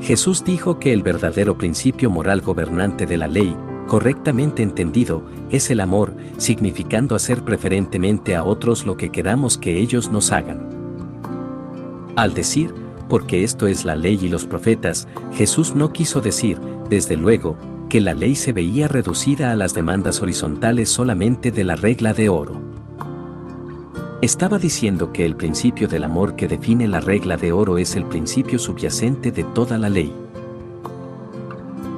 Jesús dijo que el verdadero principio moral gobernante de la ley correctamente entendido, es el amor, significando hacer preferentemente a otros lo que queramos que ellos nos hagan. Al decir, porque esto es la ley y los profetas, Jesús no quiso decir, desde luego, que la ley se veía reducida a las demandas horizontales solamente de la regla de oro. Estaba diciendo que el principio del amor que define la regla de oro es el principio subyacente de toda la ley.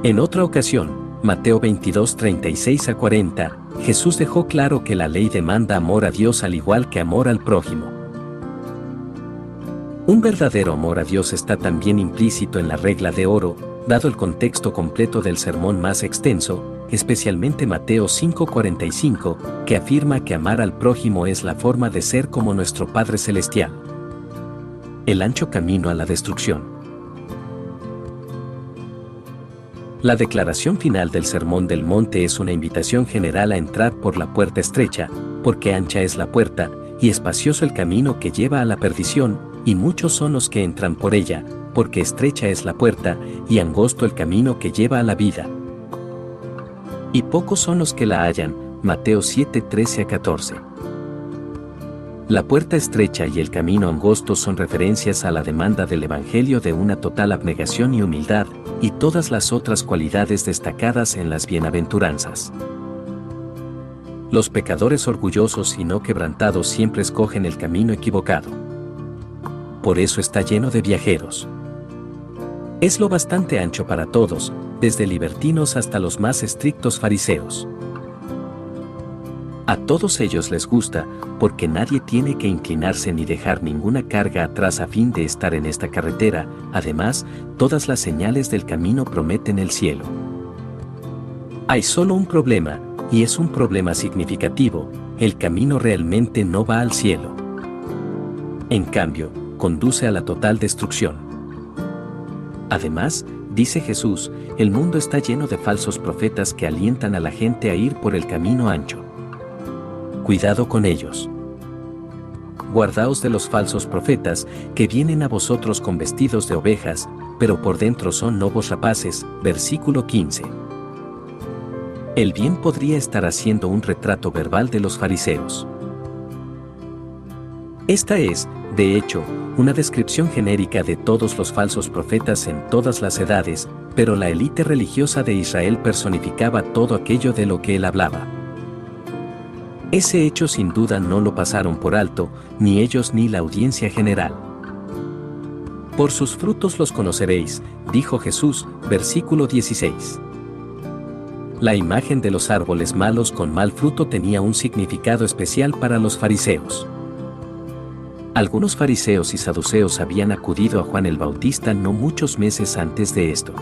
En otra ocasión, Mateo 22, 36 a 40, Jesús dejó claro que la ley demanda amor a Dios al igual que amor al prójimo. Un verdadero amor a Dios está también implícito en la regla de oro, dado el contexto completo del sermón más extenso, especialmente Mateo 5:45, que afirma que amar al prójimo es la forma de ser como nuestro Padre Celestial. El ancho camino a la destrucción. La declaración final del Sermón del Monte es una invitación general a entrar por la puerta estrecha, porque ancha es la puerta, y espacioso el camino que lleva a la perdición, y muchos son los que entran por ella, porque estrecha es la puerta, y angosto el camino que lleva a la vida. Y pocos son los que la hallan, Mateo 7, 13 a 14. La puerta estrecha y el camino angosto son referencias a la demanda del Evangelio de una total abnegación y humildad, y todas las otras cualidades destacadas en las bienaventuranzas. Los pecadores orgullosos y no quebrantados siempre escogen el camino equivocado. Por eso está lleno de viajeros. Es lo bastante ancho para todos, desde libertinos hasta los más estrictos fariseos. A todos ellos les gusta, porque nadie tiene que inclinarse ni dejar ninguna carga atrás a fin de estar en esta carretera, además, todas las señales del camino prometen el cielo. Hay solo un problema, y es un problema significativo, el camino realmente no va al cielo. En cambio, conduce a la total destrucción. Además, dice Jesús, el mundo está lleno de falsos profetas que alientan a la gente a ir por el camino ancho. Cuidado con ellos. Guardaos de los falsos profetas, que vienen a vosotros con vestidos de ovejas, pero por dentro son lobos rapaces. Versículo 15. El bien podría estar haciendo un retrato verbal de los fariseos. Esta es, de hecho, una descripción genérica de todos los falsos profetas en todas las edades, pero la élite religiosa de Israel personificaba todo aquello de lo que él hablaba. Ese hecho sin duda no lo pasaron por alto, ni ellos ni la audiencia general. Por sus frutos los conoceréis, dijo Jesús, versículo 16. La imagen de los árboles malos con mal fruto tenía un significado especial para los fariseos. Algunos fariseos y saduceos habían acudido a Juan el Bautista no muchos meses antes de esto.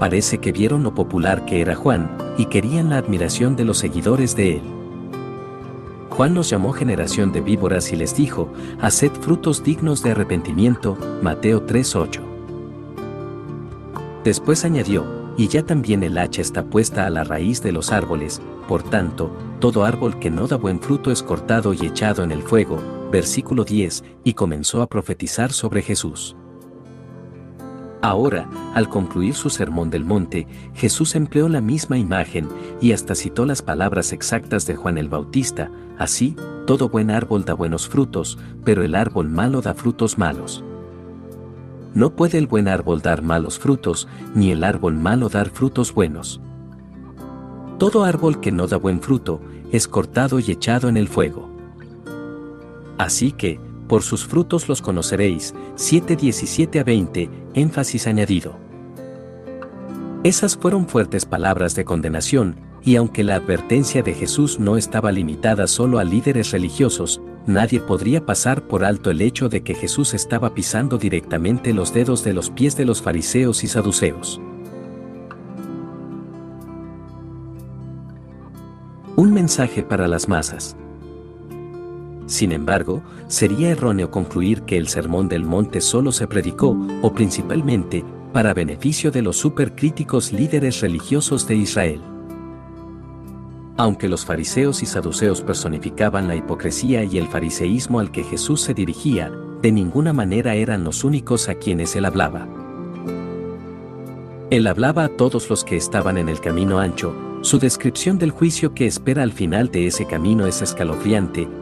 Parece que vieron lo popular que era Juan, y querían la admiración de los seguidores de él. Juan los llamó generación de víboras y les dijo, Haced frutos dignos de arrepentimiento, Mateo 3:8. Después añadió, y ya también el hacha está puesta a la raíz de los árboles, por tanto, todo árbol que no da buen fruto es cortado y echado en el fuego, versículo 10, y comenzó a profetizar sobre Jesús. Ahora, al concluir su sermón del monte, Jesús empleó la misma imagen y hasta citó las palabras exactas de Juan el Bautista, así, todo buen árbol da buenos frutos, pero el árbol malo da frutos malos. No puede el buen árbol dar malos frutos, ni el árbol malo dar frutos buenos. Todo árbol que no da buen fruto, es cortado y echado en el fuego. Así que, por sus frutos los conoceréis, 7.17 a 20, énfasis añadido. Esas fueron fuertes palabras de condenación, y aunque la advertencia de Jesús no estaba limitada solo a líderes religiosos, nadie podría pasar por alto el hecho de que Jesús estaba pisando directamente los dedos de los pies de los fariseos y saduceos. Un mensaje para las masas. Sin embargo, sería erróneo concluir que el Sermón del Monte solo se predicó, o principalmente, para beneficio de los supercríticos líderes religiosos de Israel. Aunque los fariseos y saduceos personificaban la hipocresía y el fariseísmo al que Jesús se dirigía, de ninguna manera eran los únicos a quienes él hablaba. Él hablaba a todos los que estaban en el camino ancho, su descripción del juicio que espera al final de ese camino es escalofriante,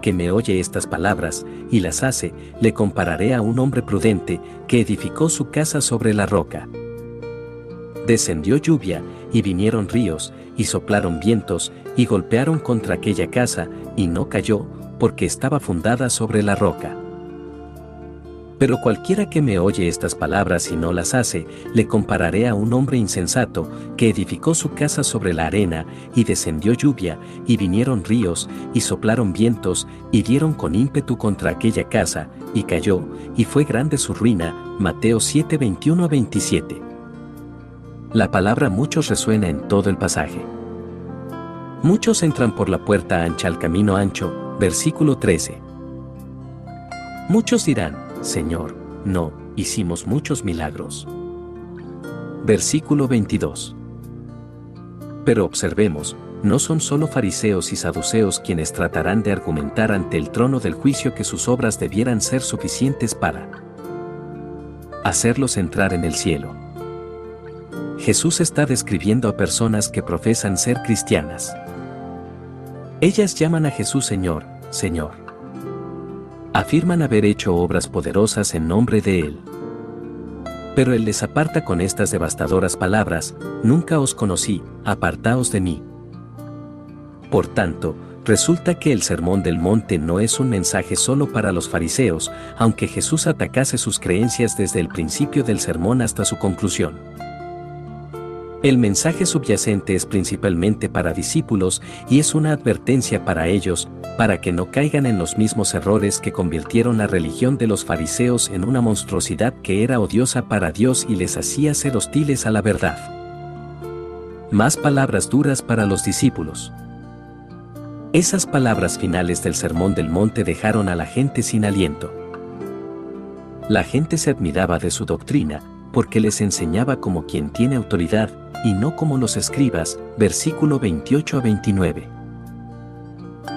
que me oye estas palabras, y las hace, le compararé a un hombre prudente, que edificó su casa sobre la roca. Descendió lluvia, y vinieron ríos, y soplaron vientos, y golpearon contra aquella casa, y no cayó, porque estaba fundada sobre la roca. Pero cualquiera que me oye estas palabras y no las hace, le compararé a un hombre insensato, que edificó su casa sobre la arena, y descendió lluvia, y vinieron ríos, y soplaron vientos, y dieron con ímpetu contra aquella casa, y cayó, y fue grande su ruina. Mateo 7, 21 27. La palabra muchos resuena en todo el pasaje. Muchos entran por la puerta ancha al camino ancho, versículo 13. Muchos dirán, Señor, no, hicimos muchos milagros. Versículo 22. Pero observemos, no son solo fariseos y saduceos quienes tratarán de argumentar ante el trono del juicio que sus obras debieran ser suficientes para hacerlos entrar en el cielo. Jesús está describiendo a personas que profesan ser cristianas. Ellas llaman a Jesús Señor, Señor afirman haber hecho obras poderosas en nombre de Él. Pero Él les aparta con estas devastadoras palabras, Nunca os conocí, apartaos de mí. Por tanto, resulta que el Sermón del Monte no es un mensaje solo para los fariseos, aunque Jesús atacase sus creencias desde el principio del sermón hasta su conclusión. El mensaje subyacente es principalmente para discípulos y es una advertencia para ellos, para que no caigan en los mismos errores que convirtieron la religión de los fariseos en una monstruosidad que era odiosa para Dios y les hacía ser hostiles a la verdad. Más palabras duras para los discípulos. Esas palabras finales del Sermón del Monte dejaron a la gente sin aliento. La gente se admiraba de su doctrina, porque les enseñaba como quien tiene autoridad, y no como los escribas, versículo 28 a 29.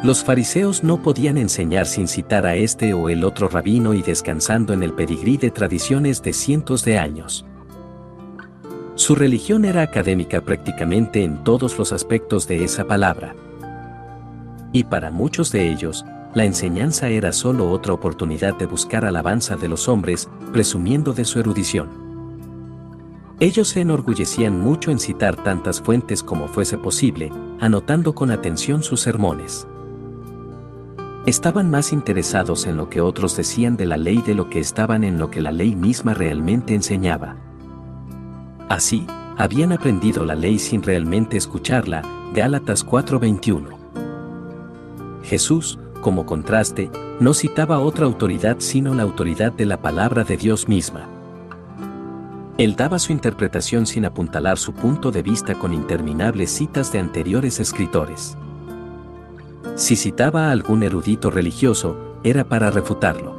Los fariseos no podían enseñar sin citar a este o el otro rabino y descansando en el pedigrí de tradiciones de cientos de años. Su religión era académica prácticamente en todos los aspectos de esa palabra. Y para muchos de ellos, la enseñanza era solo otra oportunidad de buscar alabanza de los hombres, presumiendo de su erudición. Ellos se enorgullecían mucho en citar tantas fuentes como fuese posible, anotando con atención sus sermones. Estaban más interesados en lo que otros decían de la ley de lo que estaban en lo que la ley misma realmente enseñaba. Así, habían aprendido la ley sin realmente escucharla, Gálatas 4:21. Jesús, como contraste, no citaba otra autoridad sino la autoridad de la palabra de Dios misma. Él daba su interpretación sin apuntalar su punto de vista con interminables citas de anteriores escritores. Si citaba a algún erudito religioso, era para refutarlo.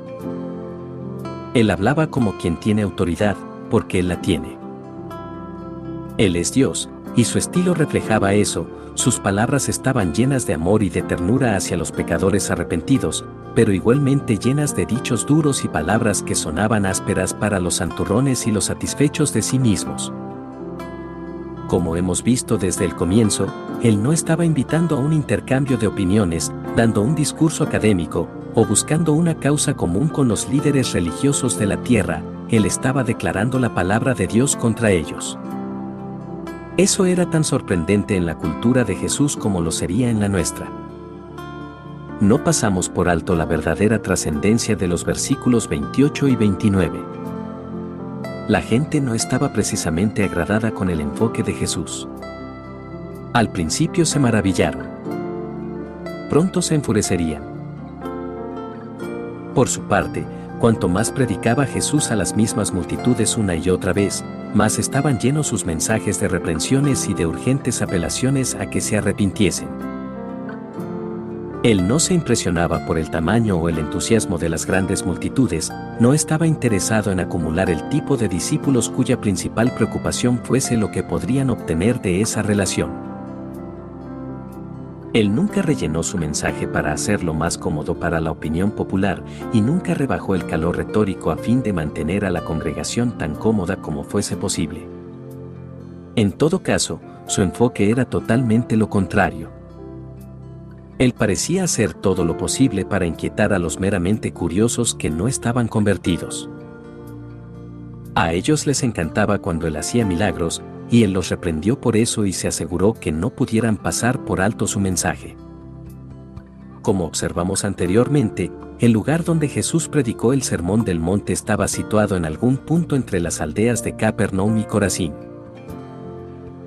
Él hablaba como quien tiene autoridad, porque él la tiene. Él es Dios, y su estilo reflejaba eso, sus palabras estaban llenas de amor y de ternura hacia los pecadores arrepentidos, pero igualmente llenas de dichos duros y palabras que sonaban ásperas para los santurrones y los satisfechos de sí mismos. Como hemos visto desde el comienzo, él no estaba invitando a un intercambio de opiniones, dando un discurso académico, o buscando una causa común con los líderes religiosos de la tierra, él estaba declarando la palabra de Dios contra ellos. Eso era tan sorprendente en la cultura de Jesús como lo sería en la nuestra no pasamos por alto la verdadera trascendencia de los versículos 28 y 29. La gente no estaba precisamente agradada con el enfoque de Jesús. Al principio se maravillaron. Pronto se enfurecerían. Por su parte, Cuanto más predicaba Jesús a las mismas multitudes una y otra vez, más estaban llenos sus mensajes de reprensiones y de urgentes apelaciones a que se arrepintiesen. Él no se impresionaba por el tamaño o el entusiasmo de las grandes multitudes, no estaba interesado en acumular el tipo de discípulos cuya principal preocupación fuese lo que podrían obtener de esa relación. Él nunca rellenó su mensaje para hacerlo más cómodo para la opinión popular y nunca rebajó el calor retórico a fin de mantener a la congregación tan cómoda como fuese posible. En todo caso, su enfoque era totalmente lo contrario él parecía hacer todo lo posible para inquietar a los meramente curiosos que no estaban convertidos. A ellos les encantaba cuando él hacía milagros, y él los reprendió por eso y se aseguró que no pudieran pasar por alto su mensaje. Como observamos anteriormente, el lugar donde Jesús predicó el Sermón del Monte estaba situado en algún punto entre las aldeas de Capernaum y Corazín.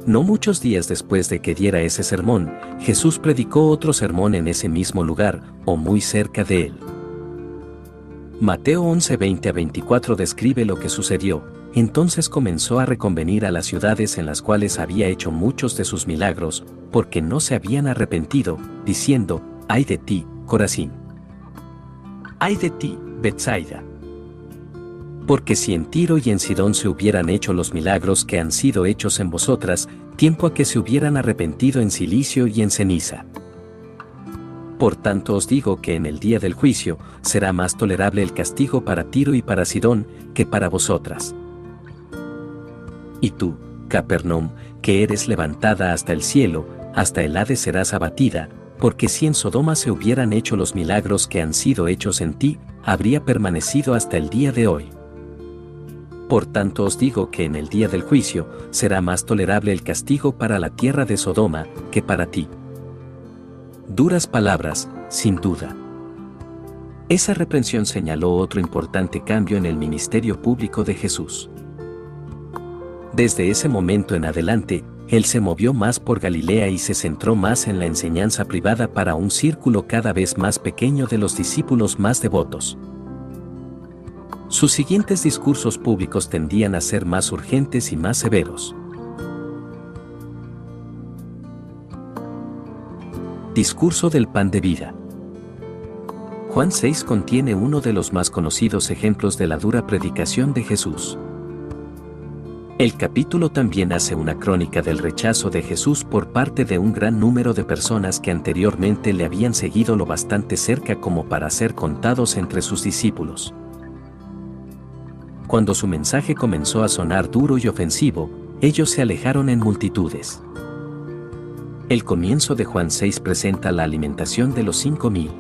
No muchos días después de que diera ese sermón, Jesús predicó otro sermón en ese mismo lugar, o muy cerca de él. Mateo 11, 20 a 24 describe lo que sucedió. Entonces comenzó a reconvenir a las ciudades en las cuales había hecho muchos de sus milagros, porque no se habían arrepentido, diciendo, ay de ti, Corazín. Ay de ti, Bethsaida porque si en Tiro y en Sidón se hubieran hecho los milagros que han sido hechos en vosotras, tiempo a que se hubieran arrepentido en silicio y en ceniza. Por tanto os digo que en el día del juicio será más tolerable el castigo para Tiro y para Sidón que para vosotras. Y tú, Capernaum, que eres levantada hasta el cielo, hasta el Hades serás abatida, porque si en Sodoma se hubieran hecho los milagros que han sido hechos en ti, habría permanecido hasta el día de hoy. Por tanto os digo que en el día del juicio será más tolerable el castigo para la tierra de Sodoma que para ti. Duras palabras, sin duda. Esa reprensión señaló otro importante cambio en el ministerio público de Jesús. Desde ese momento en adelante, él se movió más por Galilea y se centró más en la enseñanza privada para un círculo cada vez más pequeño de los discípulos más devotos. Sus siguientes discursos públicos tendían a ser más urgentes y más severos. Discurso del pan de vida. Juan 6 contiene uno de los más conocidos ejemplos de la dura predicación de Jesús. El capítulo también hace una crónica del rechazo de Jesús por parte de un gran número de personas que anteriormente le habían seguido lo bastante cerca como para ser contados entre sus discípulos. Cuando su mensaje comenzó a sonar duro y ofensivo, ellos se alejaron en multitudes. El comienzo de Juan 6 presenta la alimentación de los cinco mil.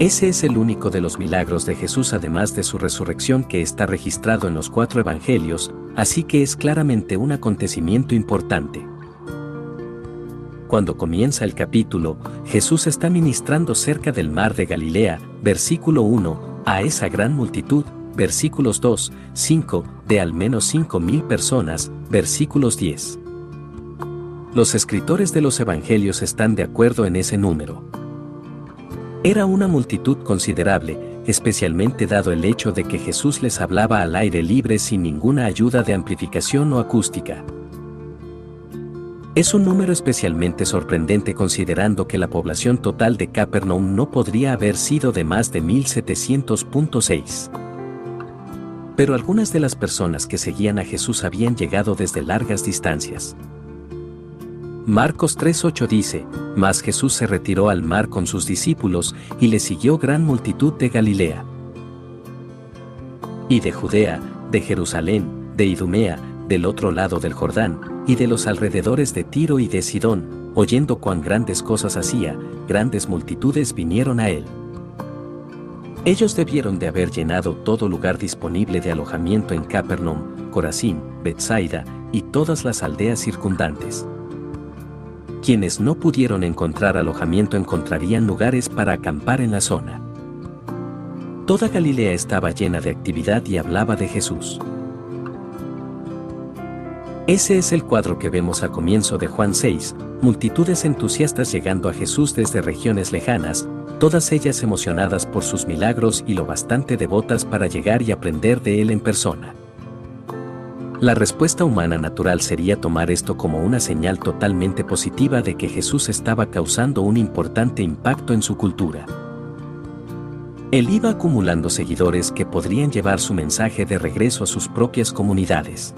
Ese es el único de los milagros de Jesús además de su resurrección que está registrado en los cuatro evangelios, así que es claramente un acontecimiento importante. Cuando comienza el capítulo, Jesús está ministrando cerca del mar de Galilea, versículo 1, a esa gran multitud, versículos 2, 5, de al menos 5.000 personas, versículos 10. Los escritores de los evangelios están de acuerdo en ese número. Era una multitud considerable, especialmente dado el hecho de que Jesús les hablaba al aire libre sin ninguna ayuda de amplificación o acústica. Es un número especialmente sorprendente considerando que la población total de Capernaum no podría haber sido de más de 1700.6 pero algunas de las personas que seguían a Jesús habían llegado desde largas distancias. Marcos 3.8 dice, Mas Jesús se retiró al mar con sus discípulos y le siguió gran multitud de Galilea. Y de Judea, de Jerusalén, de Idumea, del otro lado del Jordán, y de los alrededores de Tiro y de Sidón, oyendo cuán grandes cosas hacía, grandes multitudes vinieron a él. Ellos debieron de haber llenado todo lugar disponible de alojamiento en Capernaum, Corazín, Bethsaida y todas las aldeas circundantes. Quienes no pudieron encontrar alojamiento encontrarían lugares para acampar en la zona. Toda Galilea estaba llena de actividad y hablaba de Jesús. Ese es el cuadro que vemos a comienzo de Juan 6, multitudes entusiastas llegando a Jesús desde regiones lejanas, todas ellas emocionadas por sus milagros y lo bastante devotas para llegar y aprender de él en persona. La respuesta humana natural sería tomar esto como una señal totalmente positiva de que Jesús estaba causando un importante impacto en su cultura. Él iba acumulando seguidores que podrían llevar su mensaje de regreso a sus propias comunidades.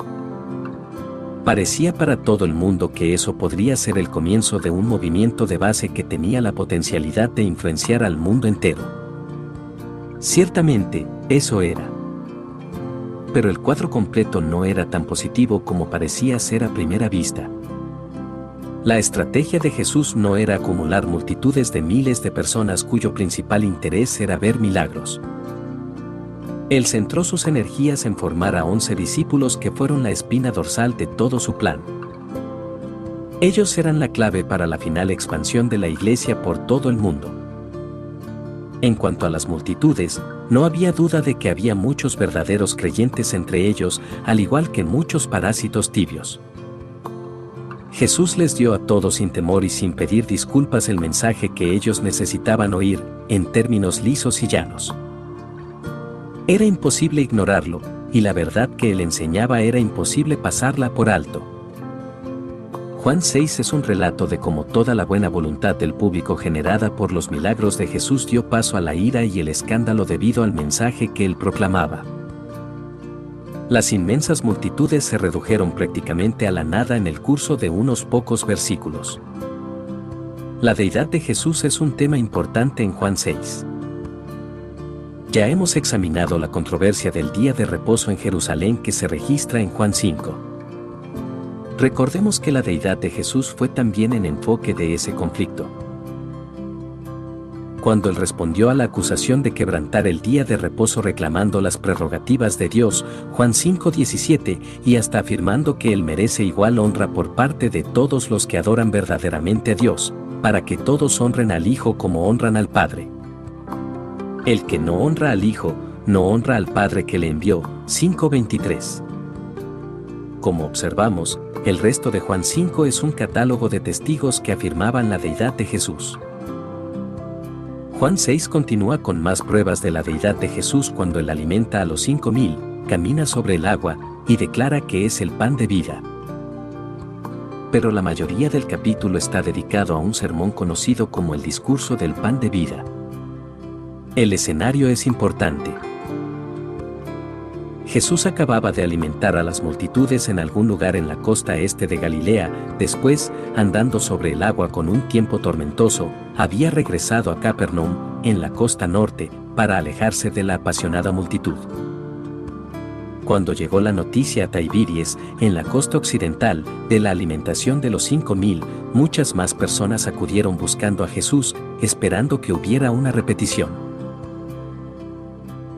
Parecía para todo el mundo que eso podría ser el comienzo de un movimiento de base que tenía la potencialidad de influenciar al mundo entero. Ciertamente, eso era pero el cuadro completo no era tan positivo como parecía ser a primera vista. La estrategia de Jesús no era acumular multitudes de miles de personas cuyo principal interés era ver milagros. Él centró sus energías en formar a once discípulos que fueron la espina dorsal de todo su plan. Ellos eran la clave para la final expansión de la iglesia por todo el mundo. En cuanto a las multitudes, no había duda de que había muchos verdaderos creyentes entre ellos, al igual que muchos parásitos tibios. Jesús les dio a todos sin temor y sin pedir disculpas el mensaje que ellos necesitaban oír, en términos lisos y llanos. Era imposible ignorarlo, y la verdad que él enseñaba era imposible pasarla por alto. Juan 6 es un relato de cómo toda la buena voluntad del público generada por los milagros de Jesús dio paso a la ira y el escándalo debido al mensaje que él proclamaba. Las inmensas multitudes se redujeron prácticamente a la nada en el curso de unos pocos versículos. La deidad de Jesús es un tema importante en Juan 6. Ya hemos examinado la controversia del día de reposo en Jerusalén que se registra en Juan 5. Recordemos que la deidad de Jesús fue también en enfoque de ese conflicto. Cuando él respondió a la acusación de quebrantar el día de reposo reclamando las prerrogativas de Dios, Juan 5:17, y hasta afirmando que él merece igual honra por parte de todos los que adoran verdaderamente a Dios, para que todos honren al Hijo como honran al Padre. El que no honra al Hijo, no honra al Padre que le envió, 5:23. Como observamos, el resto de Juan 5 es un catálogo de testigos que afirmaban la deidad de Jesús. Juan 6 continúa con más pruebas de la deidad de Jesús cuando él alimenta a los cinco mil, camina sobre el agua y declara que es el pan de vida. Pero la mayoría del capítulo está dedicado a un sermón conocido como el discurso del pan de vida. El escenario es importante. Jesús acababa de alimentar a las multitudes en algún lugar en la costa este de Galilea, después, andando sobre el agua con un tiempo tormentoso, había regresado a Capernaum, en la costa norte, para alejarse de la apasionada multitud. Cuando llegó la noticia a Taibiries, en la costa occidental, de la alimentación de los cinco mil, muchas más personas acudieron buscando a Jesús, esperando que hubiera una repetición.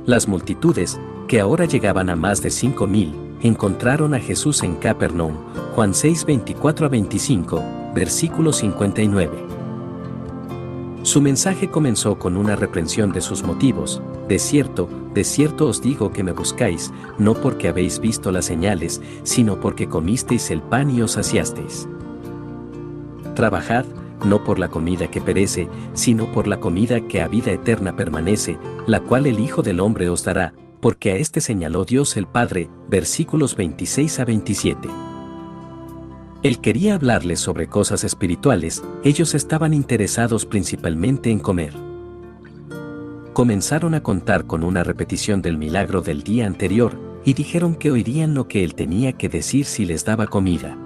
Las multitudes, que ahora llegaban a más de 5.000, encontraron a Jesús en Capernaum, Juan 6, 24 a 25, versículo 59. Su mensaje comenzó con una reprensión de sus motivos, de cierto, de cierto os digo que me buscáis, no porque habéis visto las señales, sino porque comisteis el pan y os saciasteis. Trabajad, no por la comida que perece, sino por la comida que a vida eterna permanece, la cual el Hijo del Hombre os dará, porque a este señaló Dios el Padre, versículos 26 a 27. Él quería hablarles sobre cosas espirituales, ellos estaban interesados principalmente en comer. Comenzaron a contar con una repetición del milagro del día anterior, y dijeron que oirían lo que él tenía que decir si les daba comida.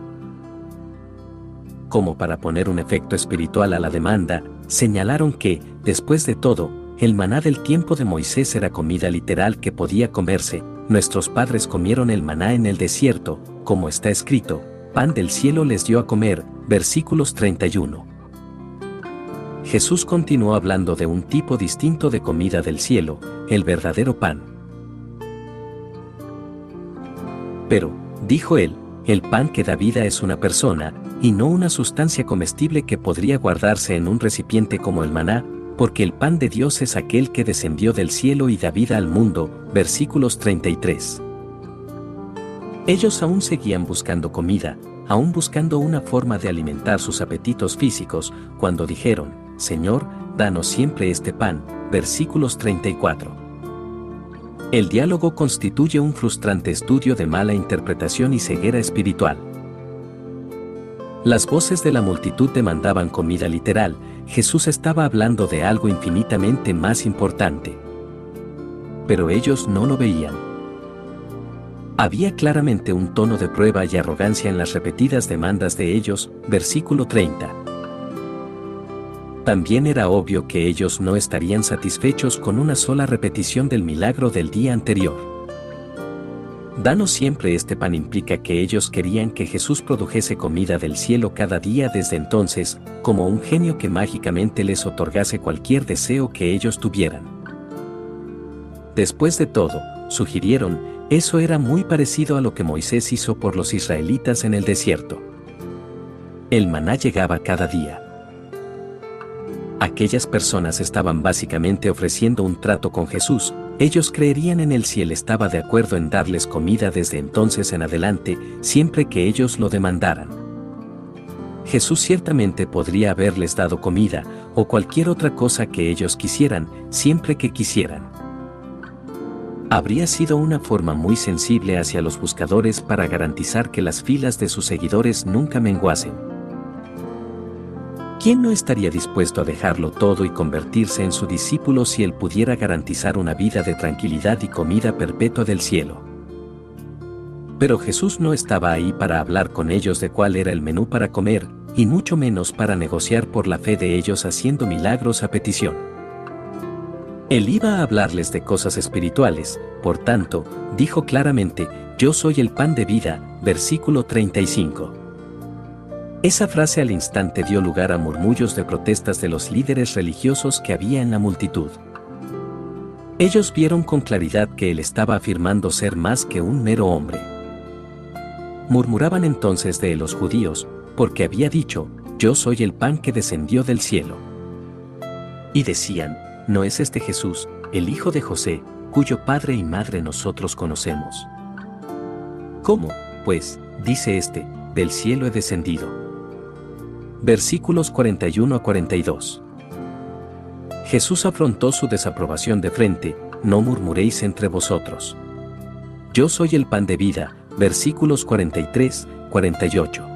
Como para poner un efecto espiritual a la demanda, señalaron que, después de todo, el maná del tiempo de Moisés era comida literal que podía comerse, nuestros padres comieron el maná en el desierto, como está escrito, pan del cielo les dio a comer, versículos 31. Jesús continuó hablando de un tipo distinto de comida del cielo, el verdadero pan. Pero, dijo él, el pan que da vida es una persona, y no una sustancia comestible que podría guardarse en un recipiente como el maná, porque el pan de Dios es aquel que descendió del cielo y da vida al mundo. Versículos 33. Ellos aún seguían buscando comida, aún buscando una forma de alimentar sus apetitos físicos, cuando dijeron, Señor, danos siempre este pan, versículos 34. El diálogo constituye un frustrante estudio de mala interpretación y ceguera espiritual. Las voces de la multitud demandaban comida literal, Jesús estaba hablando de algo infinitamente más importante. Pero ellos no lo veían. Había claramente un tono de prueba y arrogancia en las repetidas demandas de ellos, versículo 30. También era obvio que ellos no estarían satisfechos con una sola repetición del milagro del día anterior. Danos siempre este pan implica que ellos querían que Jesús produjese comida del cielo cada día desde entonces, como un genio que mágicamente les otorgase cualquier deseo que ellos tuvieran. Después de todo, sugirieron, eso era muy parecido a lo que Moisés hizo por los israelitas en el desierto. El maná llegaba cada día aquellas personas estaban básicamente ofreciendo un trato con Jesús, ellos creerían en él si él estaba de acuerdo en darles comida desde entonces en adelante, siempre que ellos lo demandaran. Jesús ciertamente podría haberles dado comida o cualquier otra cosa que ellos quisieran, siempre que quisieran. Habría sido una forma muy sensible hacia los buscadores para garantizar que las filas de sus seguidores nunca menguasen. ¿Quién no estaría dispuesto a dejarlo todo y convertirse en su discípulo si él pudiera garantizar una vida de tranquilidad y comida perpetua del cielo? Pero Jesús no estaba ahí para hablar con ellos de cuál era el menú para comer, y mucho menos para negociar por la fe de ellos haciendo milagros a petición. Él iba a hablarles de cosas espirituales, por tanto, dijo claramente, Yo soy el pan de vida, versículo 35. Esa frase al instante dio lugar a murmullos de protestas de los líderes religiosos que había en la multitud. Ellos vieron con claridad que él estaba afirmando ser más que un mero hombre. Murmuraban entonces de los judíos, porque había dicho, yo soy el pan que descendió del cielo. Y decían, ¿no es este Jesús, el hijo de José, cuyo padre y madre nosotros conocemos? ¿Cómo, pues, dice este, del cielo he descendido? Versículos 41 a 42. Jesús afrontó su desaprobación de frente, no murmuréis entre vosotros. Yo soy el pan de vida, versículos 43, 48.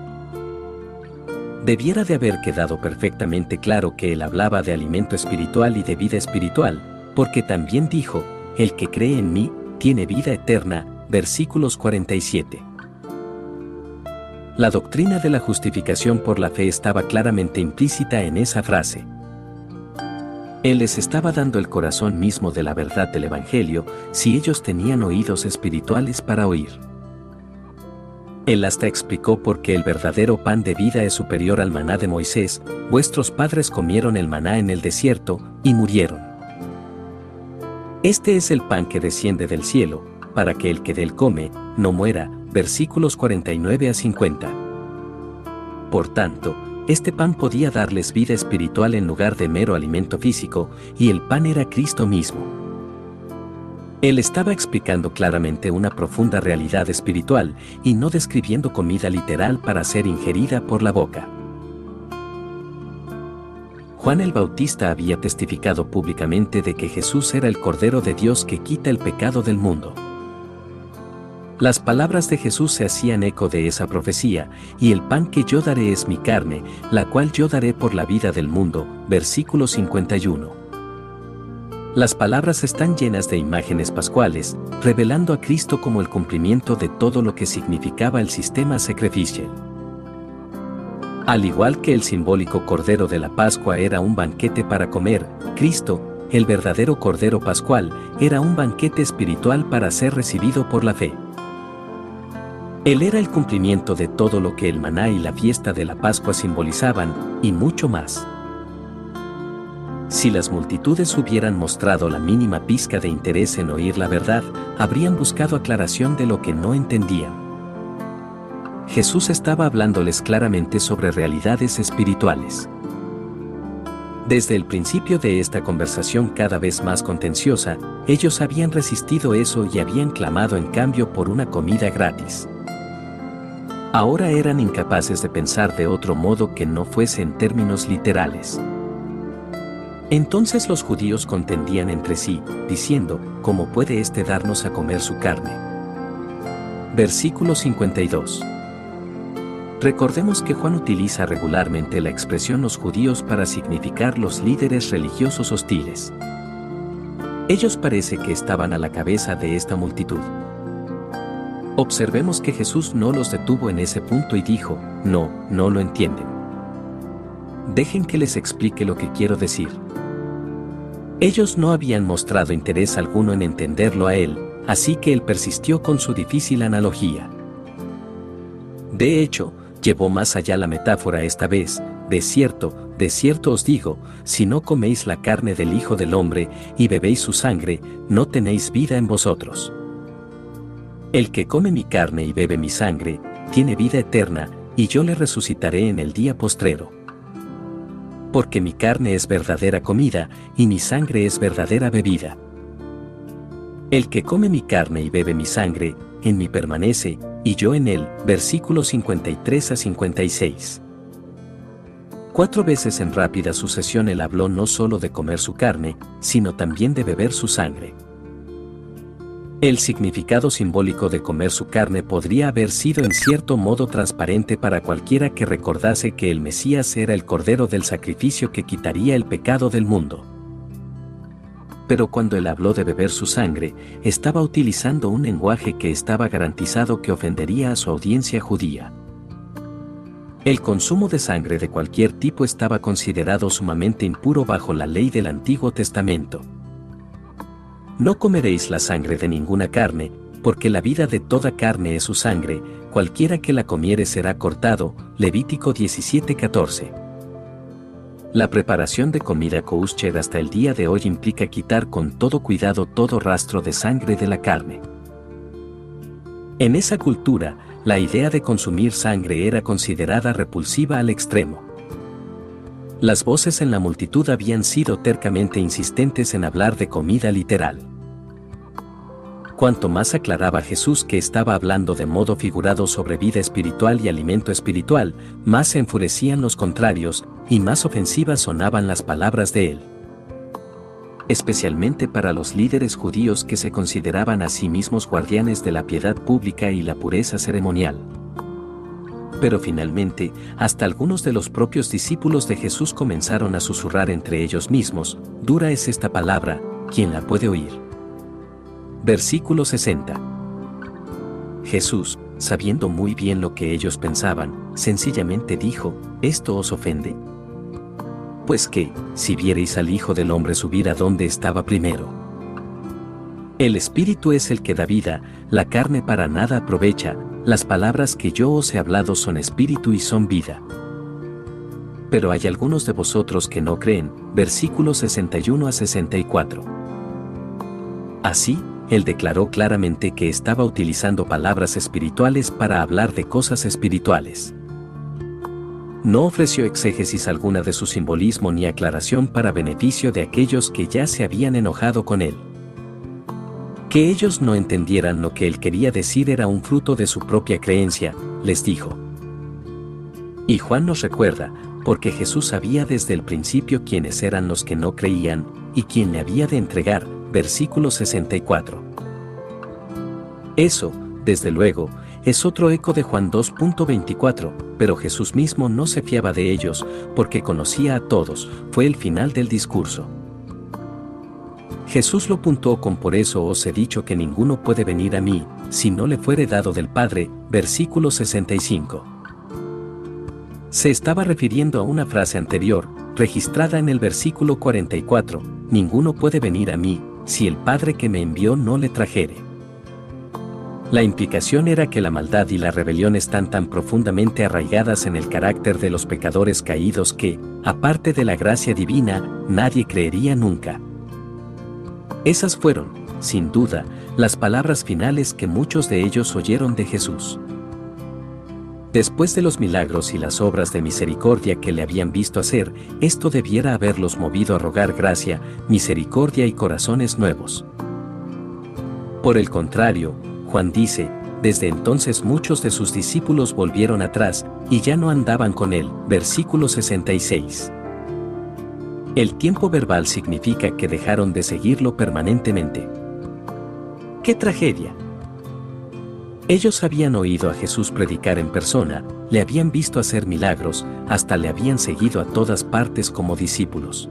Debiera de haber quedado perfectamente claro que él hablaba de alimento espiritual y de vida espiritual, porque también dijo, el que cree en mí, tiene vida eterna, versículos 47. La doctrina de la justificación por la fe estaba claramente implícita en esa frase. Él les estaba dando el corazón mismo de la verdad del Evangelio si ellos tenían oídos espirituales para oír. Él hasta explicó por qué el verdadero pan de vida es superior al maná de Moisés, vuestros padres comieron el maná en el desierto y murieron. Este es el pan que desciende del cielo, para que el que de él come, no muera, versículos 49 a 50. Por tanto, este pan podía darles vida espiritual en lugar de mero alimento físico, y el pan era Cristo mismo. Él estaba explicando claramente una profunda realidad espiritual y no describiendo comida literal para ser ingerida por la boca. Juan el Bautista había testificado públicamente de que Jesús era el Cordero de Dios que quita el pecado del mundo. Las palabras de Jesús se hacían eco de esa profecía, y el pan que yo daré es mi carne, la cual yo daré por la vida del mundo. Versículo 51. Las palabras están llenas de imágenes pascuales, revelando a Cristo como el cumplimiento de todo lo que significaba el sistema sacrificial. Al igual que el simbólico Cordero de la Pascua era un banquete para comer, Cristo, el verdadero Cordero Pascual, era un banquete espiritual para ser recibido por la fe. Él era el cumplimiento de todo lo que el maná y la fiesta de la Pascua simbolizaban, y mucho más. Si las multitudes hubieran mostrado la mínima pizca de interés en oír la verdad, habrían buscado aclaración de lo que no entendían. Jesús estaba hablándoles claramente sobre realidades espirituales. Desde el principio de esta conversación cada vez más contenciosa, ellos habían resistido eso y habían clamado en cambio por una comida gratis. Ahora eran incapaces de pensar de otro modo que no fuese en términos literales. Entonces los judíos contendían entre sí, diciendo, ¿cómo puede éste darnos a comer su carne? Versículo 52. Recordemos que Juan utiliza regularmente la expresión los judíos para significar los líderes religiosos hostiles. Ellos parece que estaban a la cabeza de esta multitud. Observemos que Jesús no los detuvo en ese punto y dijo, no, no lo entienden. Dejen que les explique lo que quiero decir. Ellos no habían mostrado interés alguno en entenderlo a él, así que él persistió con su difícil analogía. De hecho, llevó más allá la metáfora esta vez, de cierto, de cierto os digo, si no coméis la carne del Hijo del Hombre y bebéis su sangre, no tenéis vida en vosotros. El que come mi carne y bebe mi sangre, tiene vida eterna, y yo le resucitaré en el día postrero. Porque mi carne es verdadera comida, y mi sangre es verdadera bebida. El que come mi carne y bebe mi sangre, en mí permanece, y yo en él. Versículos 53 a 56. Cuatro veces en rápida sucesión él habló no solo de comer su carne, sino también de beber su sangre. El significado simbólico de comer su carne podría haber sido en cierto modo transparente para cualquiera que recordase que el Mesías era el Cordero del sacrificio que quitaría el pecado del mundo pero cuando él habló de beber su sangre, estaba utilizando un lenguaje que estaba garantizado que ofendería a su audiencia judía. El consumo de sangre de cualquier tipo estaba considerado sumamente impuro bajo la ley del Antiguo Testamento. No comeréis la sangre de ninguna carne, porque la vida de toda carne es su sangre, cualquiera que la comiere será cortado. Levítico 17:14. La preparación de comida kosher hasta el día de hoy implica quitar con todo cuidado todo rastro de sangre de la carne. En esa cultura, la idea de consumir sangre era considerada repulsiva al extremo. Las voces en la multitud habían sido tercamente insistentes en hablar de comida literal. Cuanto más aclaraba Jesús que estaba hablando de modo figurado sobre vida espiritual y alimento espiritual, más se enfurecían los contrarios, y más ofensivas sonaban las palabras de él. Especialmente para los líderes judíos que se consideraban a sí mismos guardianes de la piedad pública y la pureza ceremonial. Pero finalmente, hasta algunos de los propios discípulos de Jesús comenzaron a susurrar entre ellos mismos, dura es esta palabra, ¿quién la puede oír? Versículo 60. Jesús, sabiendo muy bien lo que ellos pensaban, sencillamente dijo, ¿esto os ofende? Pues que, si viereis al Hijo del Hombre subir a donde estaba primero. El Espíritu es el que da vida, la carne para nada aprovecha, las palabras que yo os he hablado son espíritu y son vida. Pero hay algunos de vosotros que no creen, versículos 61 a 64. Así, él declaró claramente que estaba utilizando palabras espirituales para hablar de cosas espirituales. No ofreció exégesis alguna de su simbolismo ni aclaración para beneficio de aquellos que ya se habían enojado con él. Que ellos no entendieran lo que él quería decir era un fruto de su propia creencia, les dijo. Y Juan nos recuerda, porque Jesús sabía desde el principio quiénes eran los que no creían, y quién le había de entregar, versículo 64. Eso, desde luego, es otro eco de Juan 2.24, pero Jesús mismo no se fiaba de ellos, porque conocía a todos, fue el final del discurso. Jesús lo puntuó con por eso os he dicho que ninguno puede venir a mí, si no le fuere dado del Padre, versículo 65. Se estaba refiriendo a una frase anterior, registrada en el versículo 44, ninguno puede venir a mí, si el Padre que me envió no le trajere. La implicación era que la maldad y la rebelión están tan profundamente arraigadas en el carácter de los pecadores caídos que, aparte de la gracia divina, nadie creería nunca. Esas fueron, sin duda, las palabras finales que muchos de ellos oyeron de Jesús. Después de los milagros y las obras de misericordia que le habían visto hacer, esto debiera haberlos movido a rogar gracia, misericordia y corazones nuevos. Por el contrario, Juan dice, desde entonces muchos de sus discípulos volvieron atrás, y ya no andaban con él. Versículo 66. El tiempo verbal significa que dejaron de seguirlo permanentemente. ¡Qué tragedia! Ellos habían oído a Jesús predicar en persona, le habían visto hacer milagros, hasta le habían seguido a todas partes como discípulos.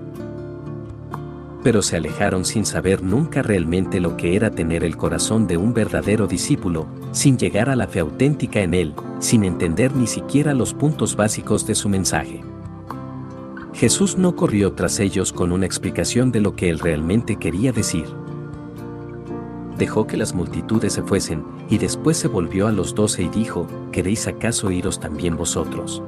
Pero se alejaron sin saber nunca realmente lo que era tener el corazón de un verdadero discípulo, sin llegar a la fe auténtica en él, sin entender ni siquiera los puntos básicos de su mensaje. Jesús no corrió tras ellos con una explicación de lo que él realmente quería decir dejó que las multitudes se fuesen, y después se volvió a los doce y dijo, ¿queréis acaso iros también vosotros?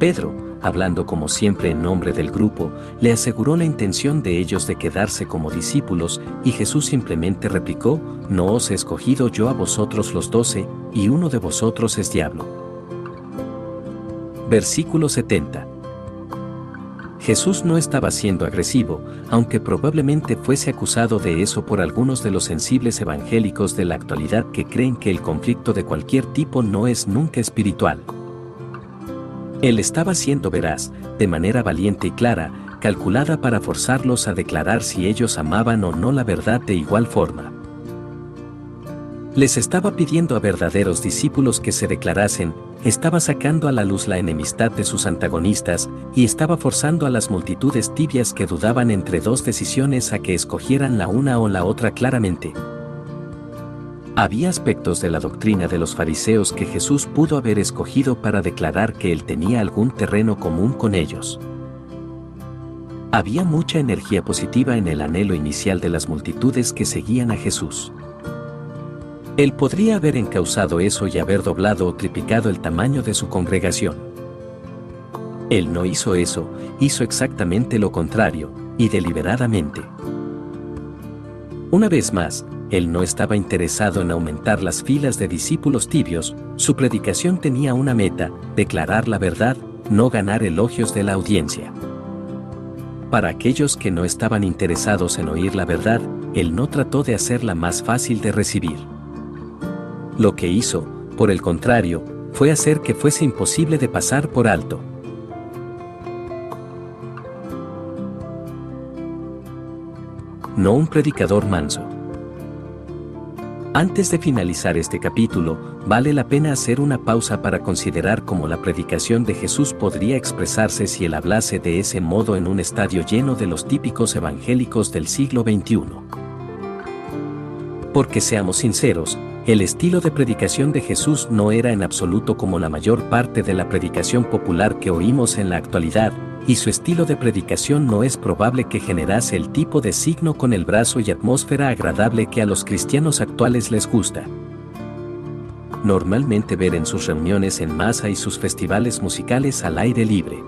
Pedro, hablando como siempre en nombre del grupo, le aseguró la intención de ellos de quedarse como discípulos, y Jesús simplemente replicó, No os he escogido yo a vosotros los doce, y uno de vosotros es diablo. Versículo 70 Jesús no estaba siendo agresivo, aunque probablemente fuese acusado de eso por algunos de los sensibles evangélicos de la actualidad que creen que el conflicto de cualquier tipo no es nunca espiritual. Él estaba siendo veraz, de manera valiente y clara, calculada para forzarlos a declarar si ellos amaban o no la verdad de igual forma. Les estaba pidiendo a verdaderos discípulos que se declarasen, estaba sacando a la luz la enemistad de sus antagonistas y estaba forzando a las multitudes tibias que dudaban entre dos decisiones a que escogieran la una o la otra claramente. Había aspectos de la doctrina de los fariseos que Jesús pudo haber escogido para declarar que él tenía algún terreno común con ellos. Había mucha energía positiva en el anhelo inicial de las multitudes que seguían a Jesús. Él podría haber encausado eso y haber doblado o triplicado el tamaño de su congregación. Él no hizo eso, hizo exactamente lo contrario, y deliberadamente. Una vez más, él no estaba interesado en aumentar las filas de discípulos tibios, su predicación tenía una meta, declarar la verdad, no ganar elogios de la audiencia. Para aquellos que no estaban interesados en oír la verdad, él no trató de hacerla más fácil de recibir. Lo que hizo, por el contrario, fue hacer que fuese imposible de pasar por alto. No un predicador manso. Antes de finalizar este capítulo, vale la pena hacer una pausa para considerar cómo la predicación de Jesús podría expresarse si él hablase de ese modo en un estadio lleno de los típicos evangélicos del siglo XXI. Porque seamos sinceros, el estilo de predicación de Jesús no era en absoluto como la mayor parte de la predicación popular que oímos en la actualidad, y su estilo de predicación no es probable que generase el tipo de signo con el brazo y atmósfera agradable que a los cristianos actuales les gusta. Normalmente ver en sus reuniones en masa y sus festivales musicales al aire libre.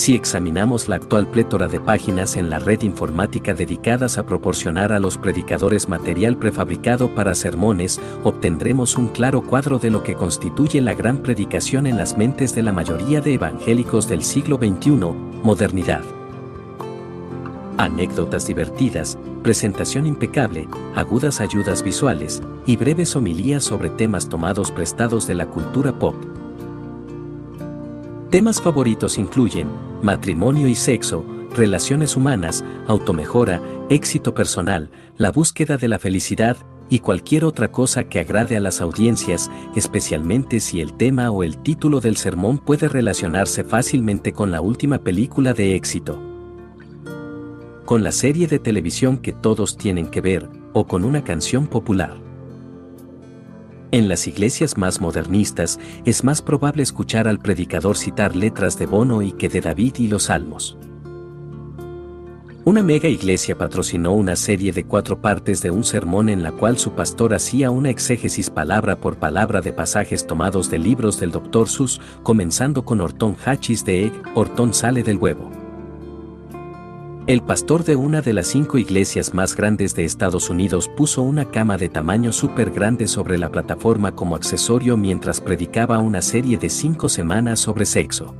Si examinamos la actual plétora de páginas en la red informática dedicadas a proporcionar a los predicadores material prefabricado para sermones, obtendremos un claro cuadro de lo que constituye la gran predicación en las mentes de la mayoría de evangélicos del siglo XXI, modernidad. Anécdotas divertidas, presentación impecable, agudas ayudas visuales, y breves homilías sobre temas tomados prestados de la cultura pop, Temas favoritos incluyen matrimonio y sexo, relaciones humanas, automejora, éxito personal, la búsqueda de la felicidad y cualquier otra cosa que agrade a las audiencias, especialmente si el tema o el título del sermón puede relacionarse fácilmente con la última película de éxito. Con la serie de televisión que todos tienen que ver, o con una canción popular. En las iglesias más modernistas es más probable escuchar al predicador citar letras de Bono y que de David y los Salmos. Una mega iglesia patrocinó una serie de cuatro partes de un sermón en la cual su pastor hacía una exégesis palabra por palabra de pasajes tomados de libros del Dr. Sus, comenzando con Orton Hachis de Egg, Orton sale del huevo. El pastor de una de las cinco iglesias más grandes de Estados Unidos puso una cama de tamaño súper grande sobre la plataforma como accesorio mientras predicaba una serie de cinco semanas sobre sexo.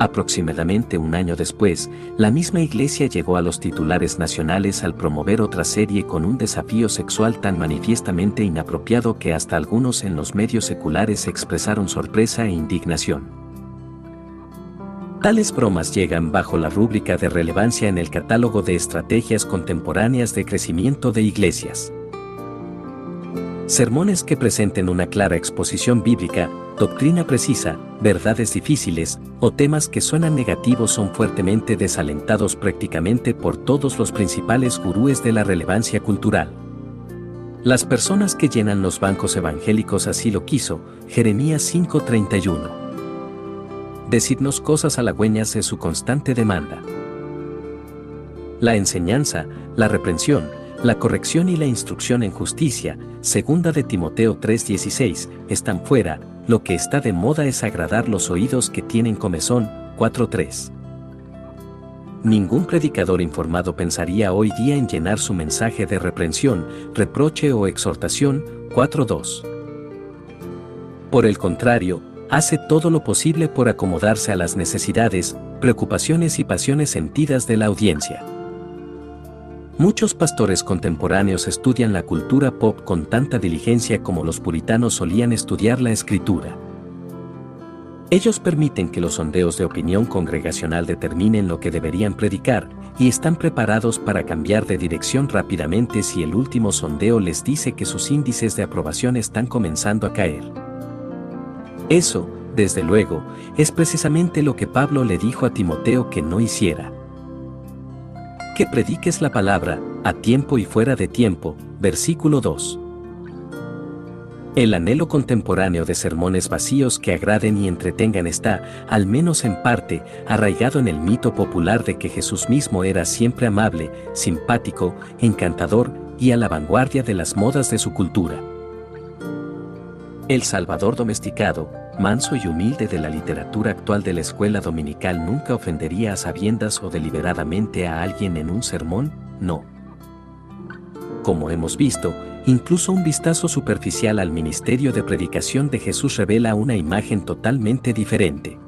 Aproximadamente un año después, la misma iglesia llegó a los titulares nacionales al promover otra serie con un desafío sexual tan manifiestamente inapropiado que hasta algunos en los medios seculares expresaron sorpresa e indignación. Tales bromas llegan bajo la rúbrica de relevancia en el catálogo de estrategias contemporáneas de crecimiento de iglesias. Sermones que presenten una clara exposición bíblica, doctrina precisa, verdades difíciles o temas que suenan negativos son fuertemente desalentados prácticamente por todos los principales gurúes de la relevancia cultural. Las personas que llenan los bancos evangélicos así lo quiso, Jeremías 5:31. Decidnos cosas halagüeñas es su constante demanda. La enseñanza, la reprensión, la corrección y la instrucción en justicia, segunda de Timoteo 3:16, están fuera, lo que está de moda es agradar los oídos que tienen comezón, 4:3. Ningún predicador informado pensaría hoy día en llenar su mensaje de reprensión, reproche o exhortación, 4.2. Por el contrario, hace todo lo posible por acomodarse a las necesidades, preocupaciones y pasiones sentidas de la audiencia. Muchos pastores contemporáneos estudian la cultura pop con tanta diligencia como los puritanos solían estudiar la escritura. Ellos permiten que los sondeos de opinión congregacional determinen lo que deberían predicar, y están preparados para cambiar de dirección rápidamente si el último sondeo les dice que sus índices de aprobación están comenzando a caer. Eso, desde luego, es precisamente lo que Pablo le dijo a Timoteo que no hiciera. Que prediques la palabra, a tiempo y fuera de tiempo, versículo 2. El anhelo contemporáneo de sermones vacíos que agraden y entretengan está, al menos en parte, arraigado en el mito popular de que Jesús mismo era siempre amable, simpático, encantador y a la vanguardia de las modas de su cultura. El Salvador domesticado, manso y humilde de la literatura actual de la escuela dominical nunca ofendería a sabiendas o deliberadamente a alguien en un sermón, no. Como hemos visto, Incluso un vistazo superficial al ministerio de predicación de Jesús revela una imagen totalmente diferente.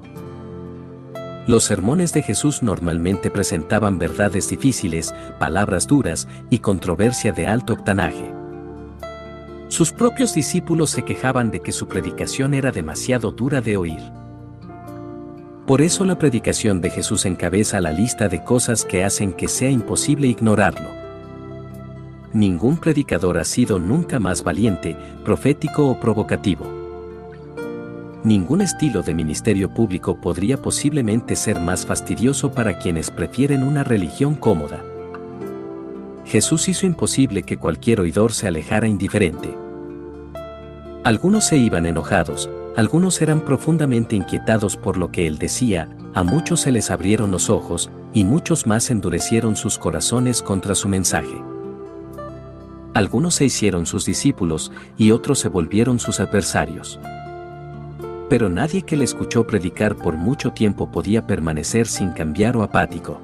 Los sermones de Jesús normalmente presentaban verdades difíciles, palabras duras y controversia de alto octanaje. Sus propios discípulos se quejaban de que su predicación era demasiado dura de oír. Por eso la predicación de Jesús encabeza la lista de cosas que hacen que sea imposible ignorarlo ningún predicador ha sido nunca más valiente, profético o provocativo. Ningún estilo de ministerio público podría posiblemente ser más fastidioso para quienes prefieren una religión cómoda. Jesús hizo imposible que cualquier oidor se alejara indiferente. Algunos se iban enojados, algunos eran profundamente inquietados por lo que él decía, a muchos se les abrieron los ojos, y muchos más endurecieron sus corazones contra su mensaje. Algunos se hicieron sus discípulos y otros se volvieron sus adversarios. Pero nadie que le escuchó predicar por mucho tiempo podía permanecer sin cambiar o apático.